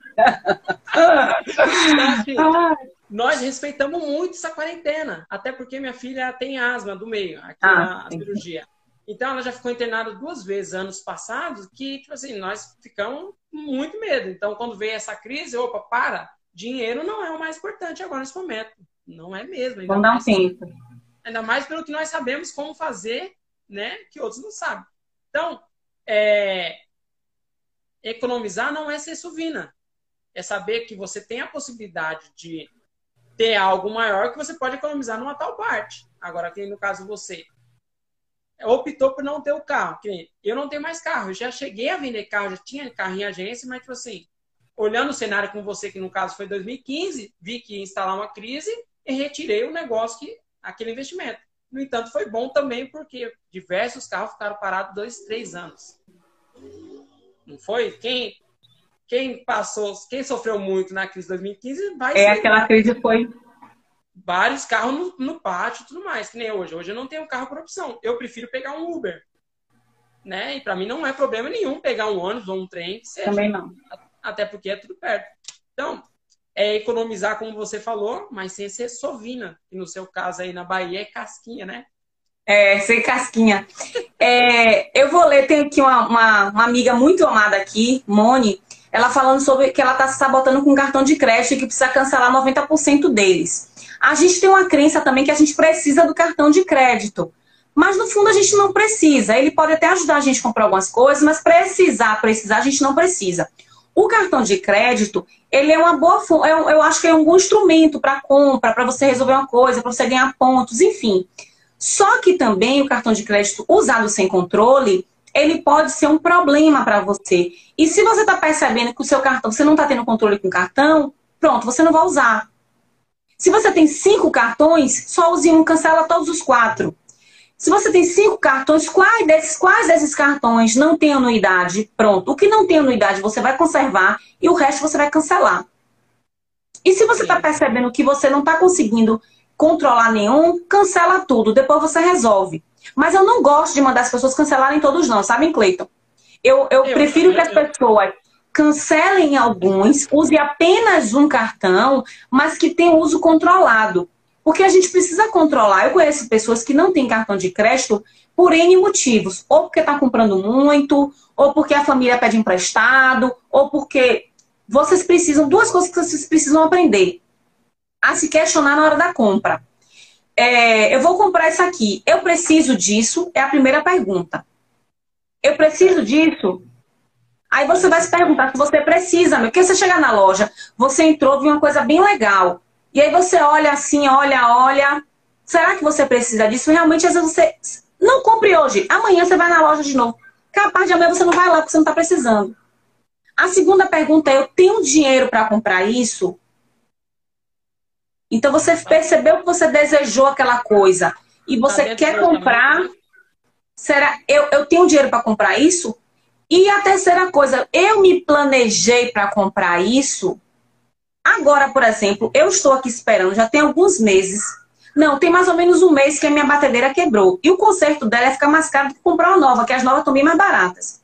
então, assim, [laughs] nós respeitamos muito essa quarentena, até porque minha filha tem asma do meio, aqui ah, na cirurgia. Então ela já ficou internada duas vezes anos passados, que tipo assim, nós ficamos muito medo. Então quando veio essa crise, opa, para, dinheiro não é o mais importante agora nesse momento. Não é mesmo. Vamos dar um tempo. Ainda mais pelo que nós sabemos como fazer, né, que outros não sabem. Então, é, economizar não é ser suvina. É saber que você tem a possibilidade de ter algo maior que você pode economizar numa tal parte. Agora, que no caso você optou por não ter o carro. Que eu não tenho mais carro. Eu já cheguei a vender carro, já tinha carro em agência, mas tipo assim, olhando o cenário com você, que no caso foi 2015, vi que ia instalar uma crise e retirei o negócio que aquele investimento. No entanto, foi bom também porque diversos carros ficaram parados dois, três anos. Não foi? Quem quem passou, quem sofreu muito na crise de 2015 vai É, aquela crise foi. Vários carros no, no pátio e tudo mais, que nem hoje. Hoje eu não tenho carro por opção. Eu prefiro pegar um Uber. Né? E para mim não é problema nenhum pegar um ônibus ou um trem, que seja. Também não. Até porque é tudo perto. Então, é economizar, como você falou, mas sem ser sovina. E no seu caso aí na Bahia é casquinha, né? É, sem casquinha. [laughs] É, eu vou ler, tem aqui uma, uma, uma, amiga muito amada aqui, Mone, ela falando sobre que ela está se sabotando com cartão de crédito e que precisa cancelar 90% deles. A gente tem uma crença também que a gente precisa do cartão de crédito. Mas no fundo a gente não precisa. Ele pode até ajudar a gente a comprar algumas coisas, mas precisar, precisar, a gente não precisa. O cartão de crédito, ele é uma boa, é eu acho que é um bom instrumento para compra, para você resolver uma coisa, para você ganhar pontos, enfim. Só que também o cartão de crédito usado sem controle, ele pode ser um problema para você. E se você está percebendo que o seu cartão, você não está tendo controle com o cartão, pronto, você não vai usar. Se você tem cinco cartões, só use um, cancela todos os quatro. Se você tem cinco cartões, quais desses, quais desses cartões não tem anuidade? Pronto. O que não tem anuidade você vai conservar e o resto você vai cancelar. E se você está percebendo que você não está conseguindo controlar nenhum, cancela tudo. Depois você resolve. Mas eu não gosto de mandar as pessoas cancelarem todos, não, sabe, Cleiton? Eu, eu, eu prefiro eu, que as pessoas cancelem alguns, use apenas um cartão, mas que tenha uso controlado. Porque a gente precisa controlar. Eu conheço pessoas que não têm cartão de crédito por N motivos. Ou porque está comprando muito, ou porque a família pede emprestado, ou porque vocês precisam, duas coisas que vocês precisam aprender. A se questionar na hora da compra é, eu vou comprar isso aqui. Eu preciso disso? É a primeira pergunta. Eu preciso disso? Aí você vai se perguntar se você precisa, meu. Porque você chegar na loja, você entrou, viu uma coisa bem legal. E aí você olha assim, olha, olha. Será que você precisa disso? Realmente, às vezes você. Não compre hoje. Amanhã você vai na loja de novo. capaz de amanhã você não vai lá porque você não está precisando. A segunda pergunta é: eu tenho dinheiro para comprar isso? Então você percebeu que você desejou aquela coisa e você tá quer comprar. Será eu, eu tenho dinheiro para comprar isso? E a terceira coisa, eu me planejei para comprar isso. Agora, por exemplo, eu estou aqui esperando, já tem alguns meses. Não, tem mais ou menos um mês que a minha batedeira quebrou. E o conserto dela é ficar mais caro do que comprar uma nova, que as novas estão bem mais baratas.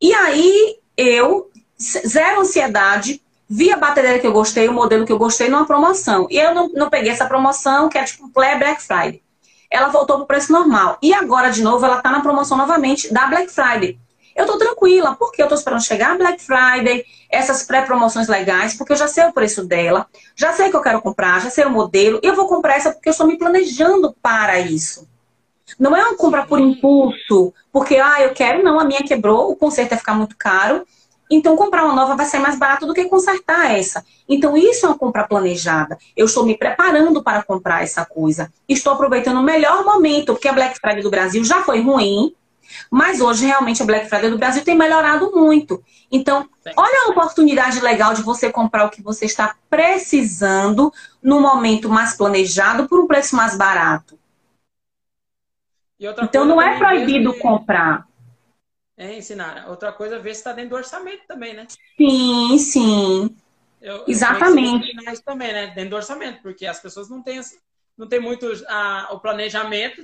E aí eu, zero ansiedade, vi a batedeira que eu gostei, o modelo que eu gostei numa promoção. E eu não, não peguei essa promoção, que é tipo Play Black Friday. Ela voltou para o preço normal. E agora, de novo, ela está na promoção novamente da Black Friday. Eu estou tranquila, porque eu estou esperando chegar a Black Friday, essas pré-promoções legais, porque eu já sei o preço dela, já sei que eu quero comprar, já sei o modelo, e eu vou comprar essa porque eu estou me planejando para isso. Não é uma compra por impulso, porque, ah, eu quero, não, a minha quebrou, o conserto vai ficar muito caro, então, comprar uma nova vai ser mais barato do que consertar essa. Então, isso é uma compra planejada. Eu estou me preparando para comprar essa coisa. Estou aproveitando o melhor momento, porque a Black Friday do Brasil já foi ruim, mas hoje realmente a Black Friday do Brasil tem melhorado muito. Então, olha a oportunidade legal de você comprar o que você está precisando no momento mais planejado por um preço mais barato. então, não é proibido comprar. É, ensinar. Outra coisa é ver se está dentro do orçamento também, né? Sim, sim. Eu, Exatamente. Eu também, né? Dentro do orçamento, porque as pessoas não têm, não têm muito a, o planejamento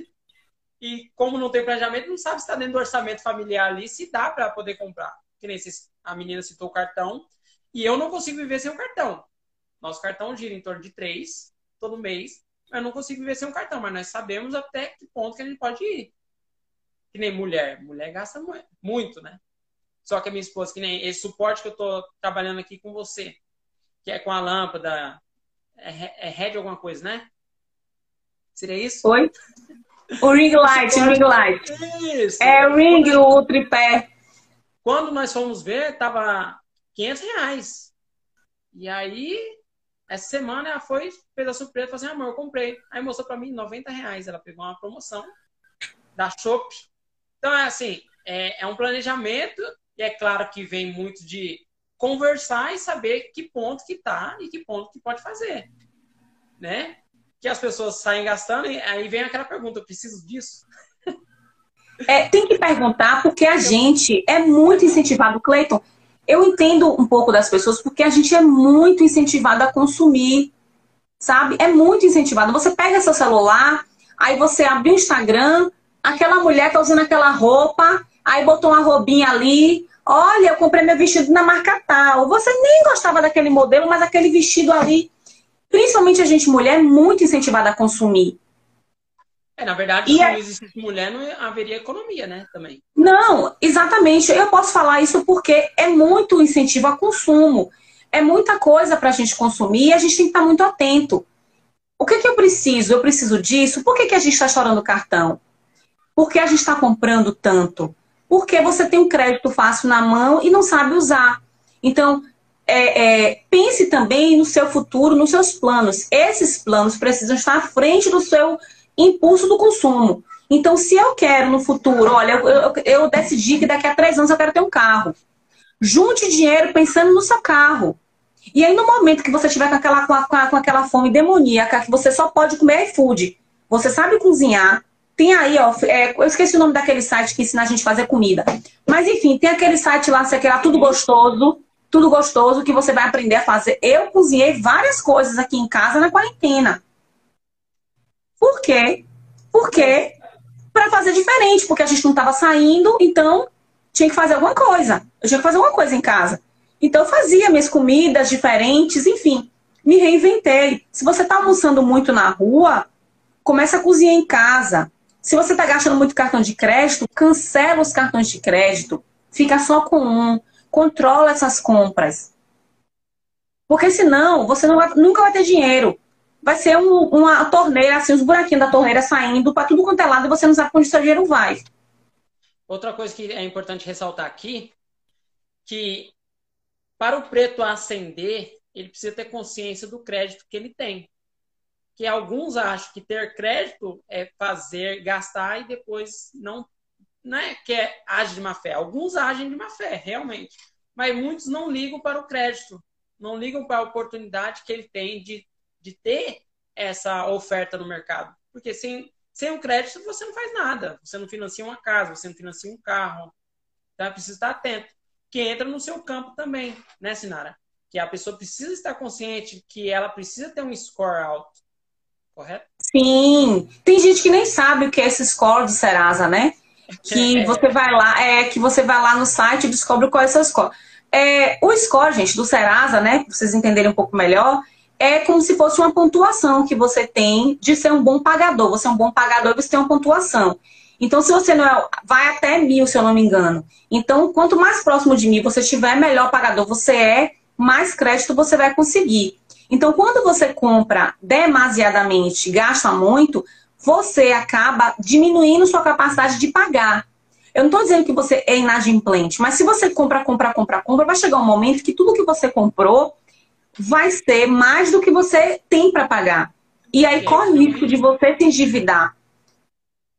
e como não tem planejamento, não sabe se está dentro do orçamento familiar ali, se dá para poder comprar. Que nem a menina citou o cartão e eu não consigo viver sem o cartão. Nosso cartão gira em torno de três todo mês. Eu não consigo viver sem um cartão, mas nós sabemos até que ponto que a gente pode ir que nem mulher. Mulher gasta muito, né? Só que a minha esposa, que nem esse suporte que eu tô trabalhando aqui com você, que é com a lâmpada, é, é head alguma coisa, né? Seria isso? Oi? O ring light, o ring light. Isso. É o ring, o tripé. Quando nós fomos ver, tava 500 reais. E aí, essa semana ela foi, fez a surpresa, falou assim, amor, eu comprei. Aí mostrou pra mim 90 reais. Ela pegou uma promoção da Shop então, é assim, é, é um planejamento e é claro que vem muito de conversar e saber que ponto que tá e que ponto que pode fazer, né? Que as pessoas saem gastando e aí vem aquela pergunta, eu preciso disso? É, tem que perguntar porque a gente é muito incentivado, Cleiton. Eu entendo um pouco das pessoas porque a gente é muito incentivado a consumir, sabe? É muito incentivado. Você pega seu celular, aí você abre o Instagram, aquela mulher tá usando aquela roupa, aí botou uma roubinha ali. Olha, eu comprei meu vestido na marca tal. Você nem gostava daquele modelo, mas aquele vestido ali. Principalmente a gente mulher é muito incentivada a consumir. É, na verdade, e se não existisse mulher, não haveria economia, né? Também. Não, exatamente. Eu posso falar isso porque é muito incentivo a consumo. É muita coisa para a gente consumir e a gente tem que estar muito atento. O que, que eu preciso? Eu preciso disso? Por que, que a gente está chorando cartão? Por que a gente está comprando tanto? Porque você tem um crédito fácil na mão e não sabe usar. Então, é, é, pense também no seu futuro, nos seus planos. Esses planos precisam estar à frente do seu impulso do consumo. Então, se eu quero no futuro, olha, eu, eu, eu decidi que daqui a três anos eu quero ter um carro. Junte dinheiro pensando no seu carro. E aí, no momento que você estiver com aquela, com, a, com aquela fome demoníaca, que você só pode comer iFood, você sabe cozinhar, tem aí, ó, é, eu esqueci o nome daquele site que ensina a gente a fazer comida. Mas enfim, tem aquele site lá, sei lá, tudo gostoso, tudo gostoso que você vai aprender a fazer. Eu cozinhei várias coisas aqui em casa na quarentena. Por quê? Porque para fazer diferente, porque a gente não estava saindo, então tinha que fazer alguma coisa. Eu tinha que fazer alguma coisa em casa. Então eu fazia minhas comidas diferentes, enfim, me reinventei. Se você está almoçando muito na rua, começa a cozinhar em casa. Se você está gastando muito cartão de crédito, cancela os cartões de crédito. Fica só com um. Controla essas compras. Porque senão você vai, nunca vai ter dinheiro. Vai ser um, uma torneira, assim, os buraquinhos da torneira saindo para tudo quanto é lado e você não sabe onde seu dinheiro vai. Outra coisa que é importante ressaltar aqui, que para o preto ascender, ele precisa ter consciência do crédito que ele tem que alguns acham que ter crédito é fazer, gastar e depois não, não é que é, age de má fé. Alguns agem de má fé, realmente. Mas muitos não ligam para o crédito, não ligam para a oportunidade que ele tem de, de ter essa oferta no mercado. Porque sem, sem o crédito você não faz nada. Você não financia uma casa, você não financia um carro. Então é preciso estar atento. Que entra no seu campo também, né, Sinara? Que a pessoa precisa estar consciente que ela precisa ter um score alto. Correto? Sim. Tem gente que nem sabe o que é esse score do Serasa, né? Que você vai lá, é que você vai lá no site e descobre qual é o seu score. É, o score, gente, do Serasa, né? Pra vocês entenderem um pouco melhor, é como se fosse uma pontuação que você tem de ser um bom pagador. Você é um bom pagador e você tem uma pontuação. Então, se você não é, vai até mil, se eu não me engano. Então, quanto mais próximo de mil você estiver, melhor pagador você é, mais crédito você vai conseguir. Então, quando você compra demasiadamente, gasta muito, você acaba diminuindo sua capacidade de pagar. Eu não estou dizendo que você é inadimplente, mas se você compra, compra, compra, compra, vai chegar um momento que tudo que você comprou vai ser mais do que você tem para pagar. E aí corre o risco de você se endividar.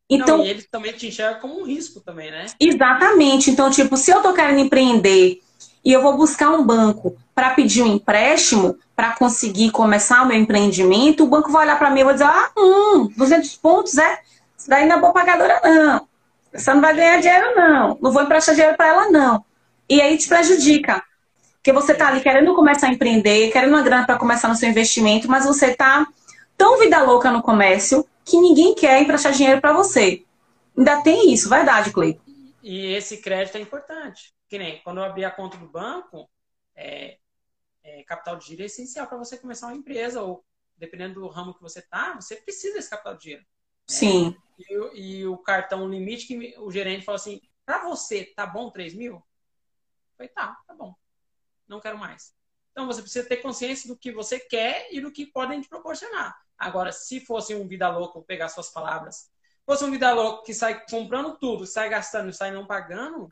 Então, Não, e ele também te enxerga como um risco também, né? Exatamente. Então, tipo, se eu tô querendo empreender e eu vou buscar um banco para pedir um empréstimo para conseguir começar o meu empreendimento, o banco vai olhar para mim e vai dizer: ah, hum, 200 pontos, é? Isso daí não é boa pagadora, não. Você não vai ganhar dinheiro, não. Não vou emprestar dinheiro para ela, não. E aí te prejudica. Porque você está ali querendo começar a empreender, querendo uma grana para começar no seu investimento, mas você está tão vida louca no comércio que ninguém quer emprestar dinheiro para você. Ainda tem isso, verdade, Cleiton? E esse crédito é importante. Que nem quando eu abri a conta do banco, é, é, capital de giro é essencial para você começar uma empresa, ou dependendo do ramo que você está, você precisa desse capital de giro. Sim. É, e, e, o cartão limite que o gerente falou assim: para você, tá bom 3 mil? Foi, tá, tá bom não quero mais. Então você precisa ter consciência do que você quer e do que podem te proporcionar. Agora, se fosse um vida louca, vou pegar suas palavras, fosse um vida louca que sai comprando tudo, sai gastando sai não pagando,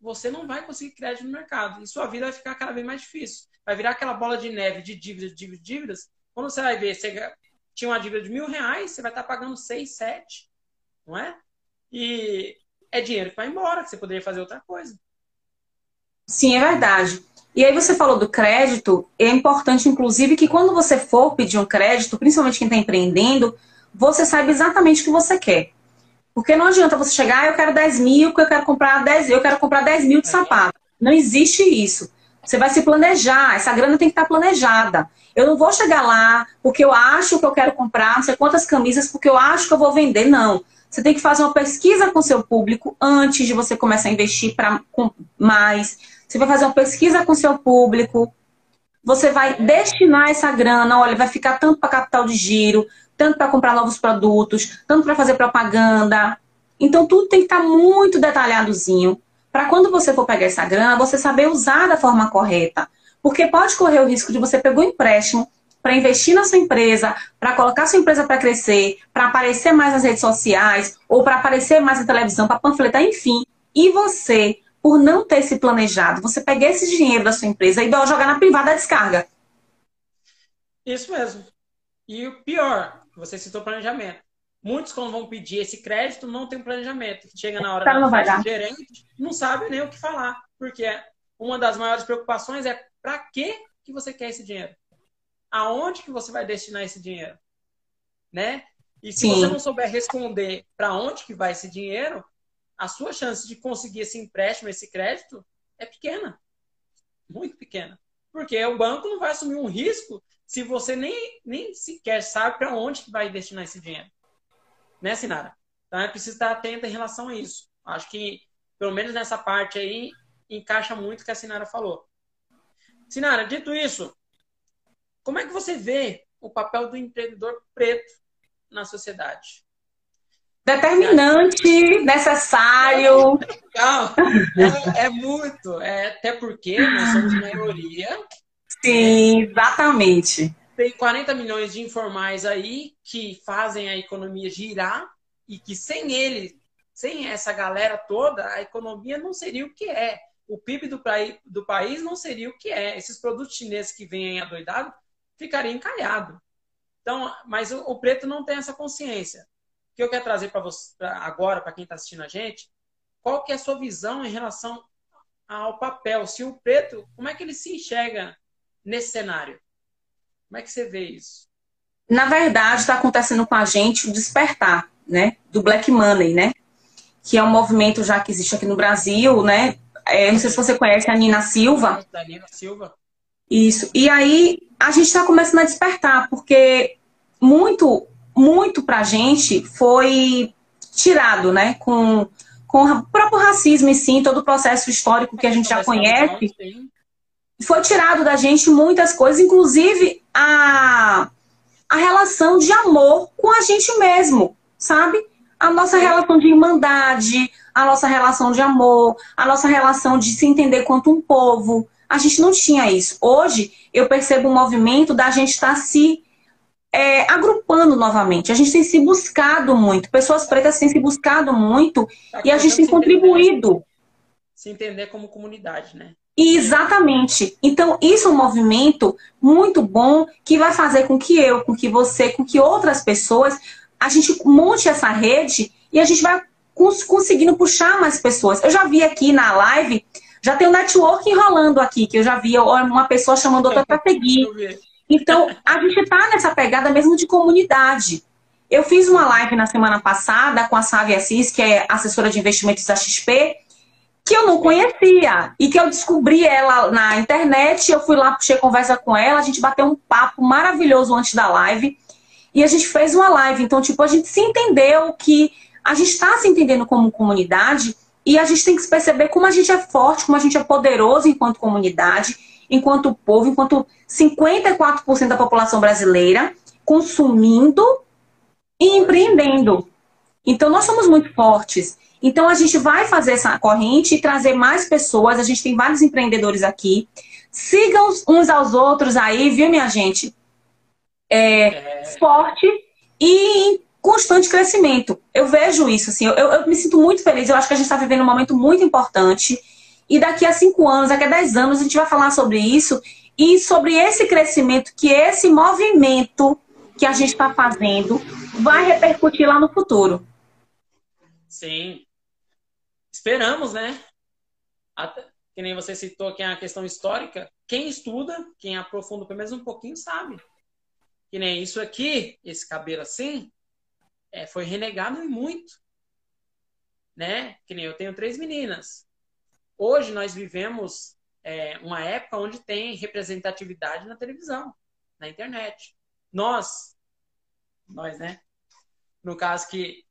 você não vai conseguir crédito no mercado. E sua vida vai ficar cada vez mais difícil. Vai virar aquela bola de neve de dívidas, dívidas, dívidas. Quando você vai ver, você tinha uma dívida de mil reais, você vai estar pagando seis, sete, não é? E é dinheiro que vai embora, que você poderia fazer outra coisa. Sim, é verdade. E aí você falou do crédito, é importante, inclusive, que quando você for pedir um crédito, principalmente quem está empreendendo, você saiba exatamente o que você quer. Porque não adianta você chegar, ah, eu quero 10 mil, porque eu quero comprar 10, eu quero comprar 10 mil de sapato. Não existe isso. Você vai se planejar, essa grana tem que estar planejada. Eu não vou chegar lá porque eu acho que eu quero comprar não sei quantas camisas, porque eu acho que eu vou vender. Não. Você tem que fazer uma pesquisa com seu público antes de você começar a investir para mais você vai fazer uma pesquisa com seu público, você vai destinar essa grana, olha, vai ficar tanto para capital de giro, tanto para comprar novos produtos, tanto para fazer propaganda. Então tudo tem que estar tá muito detalhadozinho para quando você for pegar essa grana, você saber usar da forma correta. Porque pode correr o risco de você pegar um empréstimo para investir na sua empresa, para colocar sua empresa para crescer, para aparecer mais nas redes sociais, ou para aparecer mais na televisão, para panfletar, enfim. E você por não ter se planejado, você pegar esse dinheiro da sua empresa e jogar na privada descarga. Isso mesmo. E o pior, você citou planejamento. Muitos, quando vão pedir esse crédito, não tem planejamento. Chega na hora tá, do gerente, não sabe nem o que falar. Porque uma das maiores preocupações é para que que você quer esse dinheiro? Aonde que você vai destinar esse dinheiro? Né? E se Sim. você não souber responder para onde que vai esse dinheiro, a sua chance de conseguir esse empréstimo, esse crédito, é pequena. Muito pequena. Porque o banco não vai assumir um risco se você nem, nem sequer sabe para onde vai destinar esse dinheiro. Né, Sinara? Então é preciso estar atento em relação a isso. Acho que, pelo menos nessa parte aí, encaixa muito o que a Sinara falou. Sinara, dito isso, como é que você vê o papel do empreendedor preto na sociedade? determinante, necessário. é, é, muito, é, até porque nós somos maioria. Sim, exatamente. Tem 40 milhões de informais aí que fazem a economia girar e que sem ele, sem essa galera toda, a economia não seria o que é. O PIB do, do país não seria o que é. Esses produtos chineses que vêm adoidados ficariam encalhados. Então, mas o, o preto não tem essa consciência que eu quero trazer para você pra agora, para quem está assistindo a gente, qual que é a sua visão em relação ao papel? Se o preto, como é que ele se enxerga nesse cenário? Como é que você vê isso? Na verdade, está acontecendo com a gente o despertar, né, do Black Money, né, que é um movimento já que existe aqui no Brasil, né. É, não sei se você conhece a Nina Silva. Da Nina Silva. Isso. E aí a gente está começando a despertar, porque muito, muito pra gente foi tirado, né, com, com o próprio racismo e sim, todo o processo histórico que a gente já conhece. Foi tirado da gente muitas coisas, inclusive a, a relação de amor com a gente mesmo, sabe? A nossa relação de irmandade, a nossa relação de amor, a nossa relação de se entender quanto um povo. A gente não tinha isso. Hoje, eu percebo um movimento da gente estar tá se é, agrupando novamente. A gente tem se buscado muito. Pessoas pretas têm se buscado muito tá e a gente tem contribuído. Se entender como comunidade, né? Exatamente. Então, isso é um movimento muito bom que vai fazer com que eu, com que você, com que outras pessoas, a gente monte essa rede e a gente vai cons conseguindo puxar mais pessoas. Eu já vi aqui na live, já tem um network enrolando aqui, que eu já vi uma pessoa chamando outra para seguir. Então, a gente está nessa pegada mesmo de comunidade. Eu fiz uma live na semana passada com a Sávia Assis, que é assessora de investimentos da XP, que eu não conhecia e que eu descobri ela na internet. Eu fui lá, puxei conversa com ela, a gente bateu um papo maravilhoso antes da live e a gente fez uma live. Então, tipo, a gente se entendeu que a gente está se entendendo como comunidade e a gente tem que se perceber como a gente é forte, como a gente é poderoso enquanto comunidade, enquanto povo, enquanto 54% da população brasileira consumindo e empreendendo. Então, nós somos muito fortes. Então a gente vai fazer essa corrente e trazer mais pessoas. A gente tem vários empreendedores aqui. Sigam uns aos outros aí, viu, minha gente? É, é... Forte e em constante crescimento. Eu vejo isso, assim, eu, eu me sinto muito feliz. Eu acho que a gente está vivendo um momento muito importante. E daqui a cinco anos, daqui a dez anos, a gente vai falar sobre isso e sobre esse crescimento que esse movimento que a gente está fazendo vai repercutir lá no futuro. Sim, esperamos, né? Até, que nem você citou aqui a questão histórica, quem estuda, quem aprofunda pelo menos um pouquinho, sabe. Que nem isso aqui, esse cabelo assim, é, foi renegado e muito. Né? Que nem eu tenho três meninas. Hoje nós vivemos é, uma época onde tem representatividade na televisão, na internet. Nós, nós, né? No caso que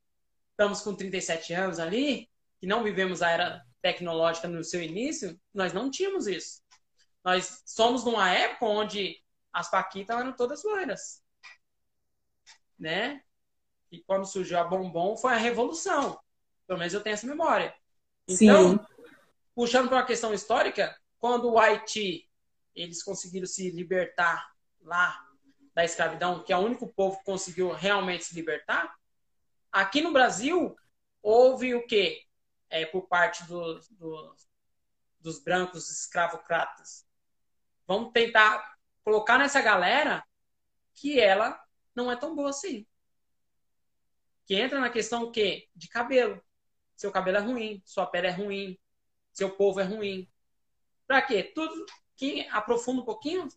estamos com 37 anos ali, que não vivemos a era tecnológica no seu início, nós não tínhamos isso. Nós somos numa época onde as paquitas eram todas loiras. Né? E quando surgiu a bombom foi a revolução. Pelo menos eu tenho essa memória. Então, Sim. puxando para uma questão histórica, quando o Haiti eles conseguiram se libertar lá da escravidão, que é o único povo que conseguiu realmente se libertar, aqui no Brasil houve o quê? É, por parte do, do, dos brancos escravocratas. Vamos tentar colocar nessa galera que ela não é tão boa assim. Que entra na questão que de cabelo. Seu cabelo é ruim, sua pele é ruim, seu povo é ruim. Para quê? Tudo que aprofunda um pouquinho,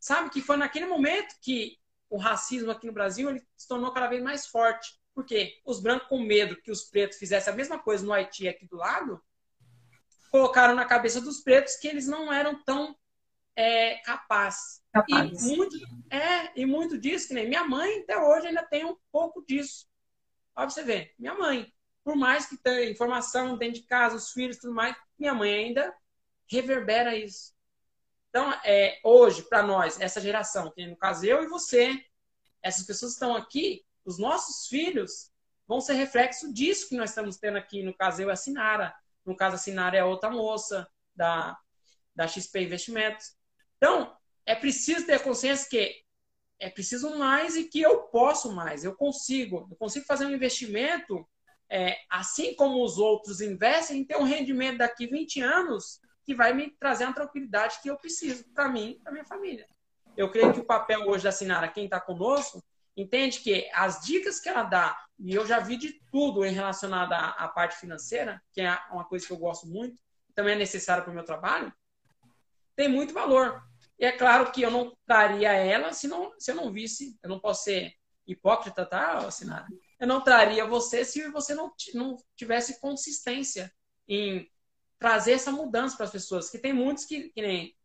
sabe que foi naquele momento que o racismo aqui no Brasil ele se tornou cada vez mais forte. Porque os brancos, com medo que os pretos fizessem a mesma coisa no Haiti aqui do lado, colocaram na cabeça dos pretos que eles não eram tão é, capazes. Capaz. E muito, é, e muito disso, que nem minha mãe até hoje ainda tem um pouco disso. Olha pra você ver, minha mãe, por mais que tenha informação dentro de casa, os filhos e tudo mais, minha mãe ainda reverbera isso. Então, é, hoje, para nós, essa geração, que no caso eu e você, essas pessoas estão aqui, os nossos filhos vão ser reflexo disso que nós estamos tendo aqui. No caso, eu e a Sinara. No caso, a Sinara é outra moça da, da XP Investimentos. Então, é preciso ter consciência que é preciso mais e que eu posso mais, eu consigo. Eu consigo fazer um investimento, é, assim como os outros investem, em ter um rendimento daqui 20 anos que vai me trazer a tranquilidade que eu preciso para mim e para minha família. Eu creio que o papel hoje da Sinara, quem está conosco, entende que as dicas que ela dá, e eu já vi de tudo em relacionado à, à parte financeira, que é uma coisa que eu gosto muito, também é necessário para o meu trabalho, tem muito valor. E é claro que eu não traria ela se, não, se eu não visse, eu não posso ser hipócrita, tá, assinada? Eu não traria você se você não, não tivesse consistência em trazer essa mudança para as pessoas. Que tem muitos que, que nem.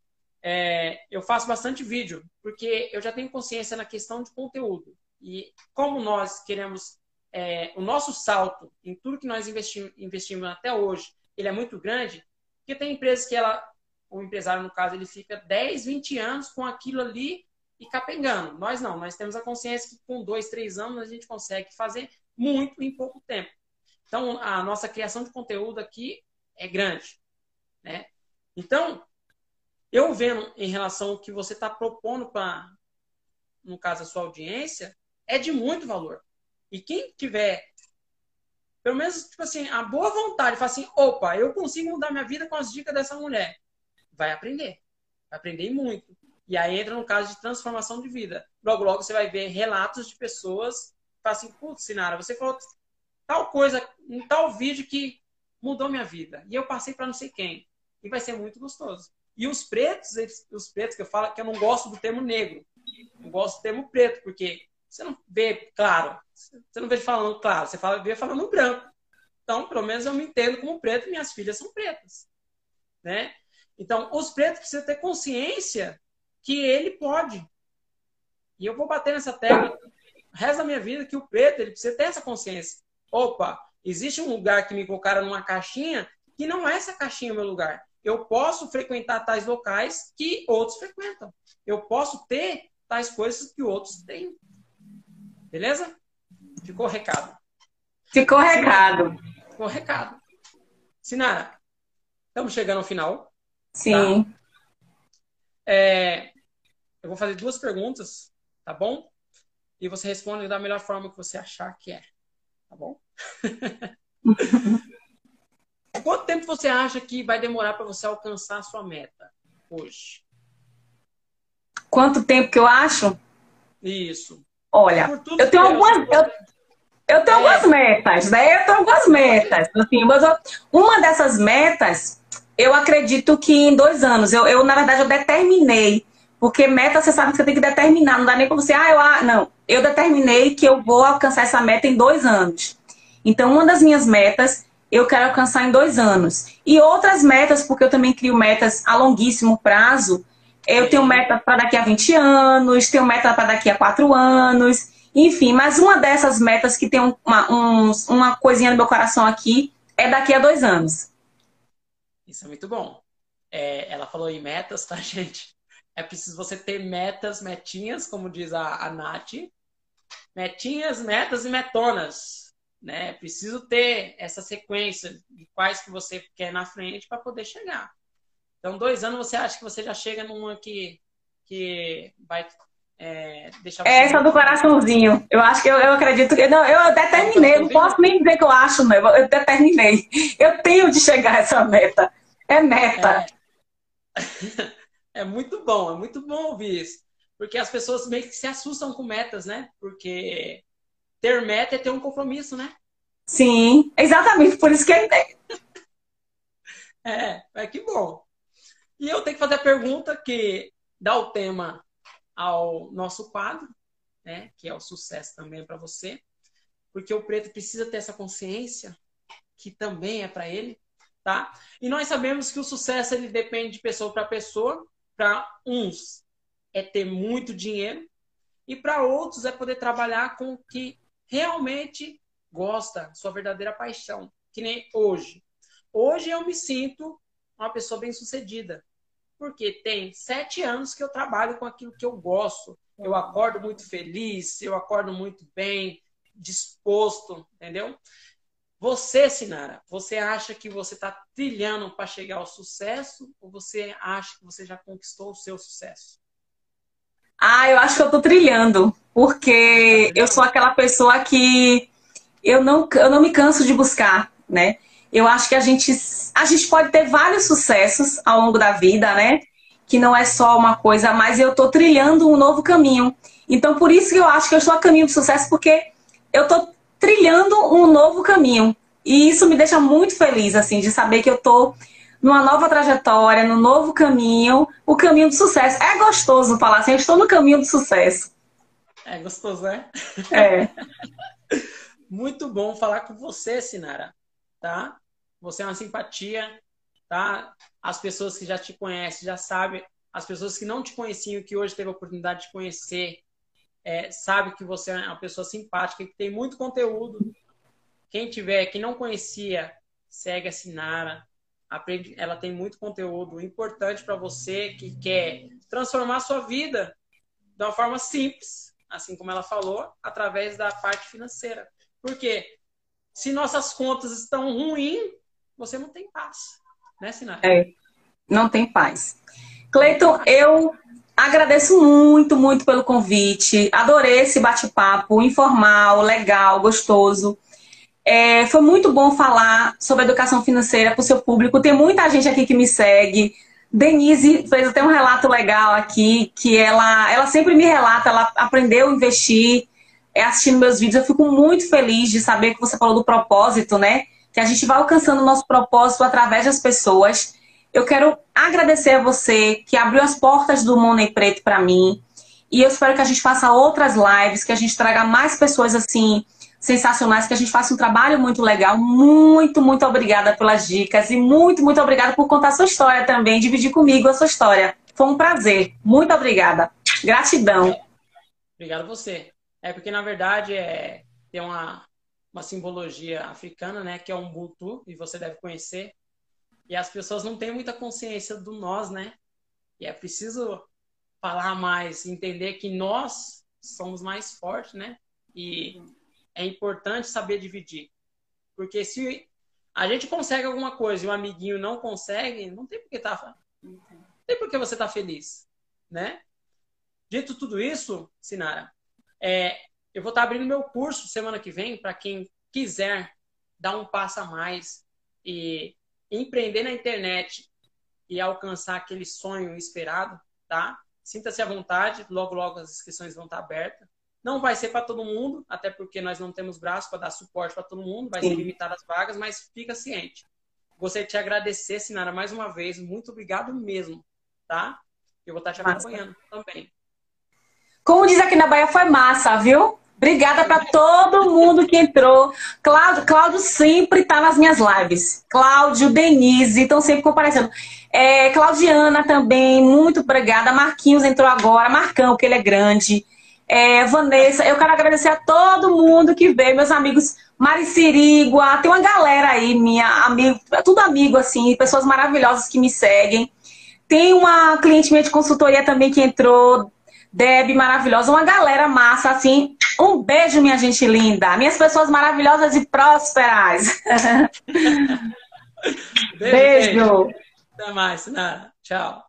É, eu faço bastante vídeo, porque eu já tenho consciência na questão de conteúdo. E como nós queremos. É, o nosso salto em tudo que nós investimos, investimos até hoje, ele é muito grande, porque tem empresas que ela, o empresário, no caso, ele fica 10, 20 anos com aquilo ali e capengando. Nós não, nós temos a consciência que com dois, três anos a gente consegue fazer muito em pouco tempo. Então, a nossa criação de conteúdo aqui é grande. Né? Então, eu vendo em relação ao que você está propondo para, no caso, a sua audiência, é de muito valor. E quem tiver, pelo menos, tipo assim, a boa vontade, falar assim, opa, eu consigo mudar minha vida com as dicas dessa mulher, vai aprender. Vai aprender muito. E aí entra no caso de transformação de vida. Logo, logo você vai ver relatos de pessoas que falam assim, putz, Sinara, você falou tal coisa, um tal vídeo que mudou minha vida. E eu passei para não sei quem. E vai ser muito gostoso. E os pretos, os pretos que eu falo, que eu não gosto do termo negro. Eu gosto do termo preto, porque você não vê claro. Você não vê falando claro, você fala, vê falando branco. Então, pelo menos eu me entendo como preto minhas filhas são pretas. Né? Então, os pretos precisam ter consciência que ele pode. E eu vou bater nessa tecla resto da minha vida que o preto ele precisa ter essa consciência. Opa, existe um lugar que me colocaram numa caixinha que não é essa caixinha o meu lugar. Eu posso frequentar tais locais que outros frequentam. Eu posso ter tais coisas que outros têm. Beleza? Ficou recado. Ficou recado. Ficou recado. Sinara, estamos chegando ao final. Sim. Tá? É, eu vou fazer duas perguntas, tá bom? E você responde da melhor forma que você achar que é. Tá bom? [laughs] Quanto tempo você acha que vai demorar para você alcançar a sua meta hoje? Quanto tempo que eu acho? Isso. Olha, eu tenho algumas. Eu, eu tenho é. algumas metas, né? Eu tenho algumas metas. Assim, mas eu, uma dessas metas, eu acredito que em dois anos. Eu, eu, na verdade, eu determinei porque meta você sabe que você tem que determinar, não dá nem para você, ah, eu, ah, não, eu determinei que eu vou alcançar essa meta em dois anos. Então, uma das minhas metas eu quero alcançar em dois anos. E outras metas, porque eu também crio metas a longuíssimo prazo. Eu tenho meta para daqui a 20 anos, tenho meta para daqui a quatro anos, enfim, mas uma dessas metas que tem uma, um, uma coisinha no meu coração aqui é daqui a dois anos. Isso é muito bom. É, ela falou em metas, tá, [laughs] gente? é preciso você ter metas, metinhas, como diz a, a Nath. Metinhas, metas e metonas. Né? É preciso ter essa sequência de quais que você quer na frente para poder chegar. Então, dois anos você acha que você já chega numa que, que vai é, deixar é Essa do coraçãozinho. Eu acho que eu, eu acredito que. Não, eu determinei, não posso nem dizer que eu acho, não. Eu determinei. Eu tenho de chegar a essa meta. É meta. É. [laughs] É muito bom, é muito bom ouvir isso. Porque as pessoas meio que se assustam com metas, né? Porque ter meta é ter um compromisso, né? Sim, exatamente, por isso que é. [laughs] é, é que bom. E eu tenho que fazer a pergunta que dá o tema ao nosso quadro, né? Que é o sucesso também para você. Porque o preto precisa ter essa consciência que também é para ele, tá? E nós sabemos que o sucesso ele depende de pessoa para pessoa para uns é ter muito dinheiro e para outros é poder trabalhar com o que realmente gosta, sua verdadeira paixão. Que nem hoje. Hoje eu me sinto uma pessoa bem-sucedida. Porque tem sete anos que eu trabalho com aquilo que eu gosto. Eu acordo muito feliz, eu acordo muito bem, disposto, entendeu? Você, Sinara, você acha que você está trilhando para chegar ao sucesso ou você acha que você já conquistou o seu sucesso? Ah, eu acho que eu estou trilhando, porque eu sou aquela pessoa que eu não, eu não me canso de buscar, né? Eu acho que a gente, a gente pode ter vários sucessos ao longo da vida, né? Que não é só uma coisa, mas eu estou trilhando um novo caminho. Então, por isso que eu acho que eu estou a caminho do sucesso, porque eu estou trilhando um novo caminho. E isso me deixa muito feliz, assim, de saber que eu estou numa nova trajetória, num novo caminho, o caminho do sucesso. É gostoso falar assim, eu estou no caminho do sucesso. É gostoso, né? É. [laughs] muito bom falar com você, Sinara, tá? Você é uma simpatia, tá? As pessoas que já te conhecem já sabem, as pessoas que não te conheciam que hoje teve a oportunidade de conhecer, é, sabe que você é uma pessoa simpática, que tem muito conteúdo. Quem tiver, que não conhecia, segue a Sinara, aprende, ela tem muito conteúdo importante para você que quer transformar a sua vida de uma forma simples, assim como ela falou, através da parte financeira. Porque se nossas contas estão ruins, você não tem paz, né, Sinara? É, não tem paz. Cleiton, eu agradeço muito, muito pelo convite. Adorei esse bate-papo informal, legal, gostoso. É, foi muito bom falar sobre educação financeira para o seu público. Tem muita gente aqui que me segue. Denise fez até um relato legal aqui, que ela, ela sempre me relata, ela aprendeu a investir é, assistindo meus vídeos. Eu fico muito feliz de saber que você falou do propósito, né? Que a gente vai alcançando o nosso propósito através das pessoas. Eu quero agradecer a você que abriu as portas do Money Preto para mim. E eu espero que a gente faça outras lives, que a gente traga mais pessoas assim sensacionais, que a gente faça um trabalho muito legal. Muito, muito obrigada pelas dicas e muito, muito obrigada por contar a sua história também, dividir comigo a sua história. Foi um prazer. Muito obrigada. Gratidão. Obrigado você. É porque, na verdade, é, tem uma, uma simbologia africana, né, que é um Ubuntu, e você deve conhecer. E as pessoas não têm muita consciência do nós, né? E é preciso falar mais, entender que nós somos mais fortes, né? E é importante saber dividir. Porque se a gente consegue alguma coisa e o amiguinho não consegue, não tem por que tá, não tem por que você tá feliz, né? Dito tudo isso, Sinara, é, eu vou estar tá abrindo meu curso semana que vem para quem quiser dar um passo a mais e empreender na internet e alcançar aquele sonho esperado, tá? Sinta-se à vontade, logo logo as inscrições vão estar abertas. Não vai ser para todo mundo, até porque nós não temos braço para dar suporte para todo mundo, vai Sim. ser limitadas as vagas, mas fica ciente. Gostaria de te agradecer, Sinara, mais uma vez. Muito obrigado mesmo, tá? Eu vou estar te acompanhando massa. também. Como diz aqui na Bahia, foi massa, viu? Obrigada para todo mundo que entrou. Cláudio, Cláudio sempre está nas minhas lives. Cláudio, Denise, estão sempre comparecendo. É, Claudiana também, muito obrigada. Marquinhos entrou agora. Marcão, que ele é grande é, Vanessa, eu quero agradecer a todo mundo que veio, meus amigos Maricirigua, tem uma galera aí, minha amigo, tudo amigo, assim, pessoas maravilhosas que me seguem. Tem uma cliente minha de consultoria também que entrou, Deb, maravilhosa, uma galera massa, assim. Um beijo, minha gente linda. Minhas pessoas maravilhosas e prósperas. beijo. [laughs] beijo. beijo. Até mais, Nara. Tchau.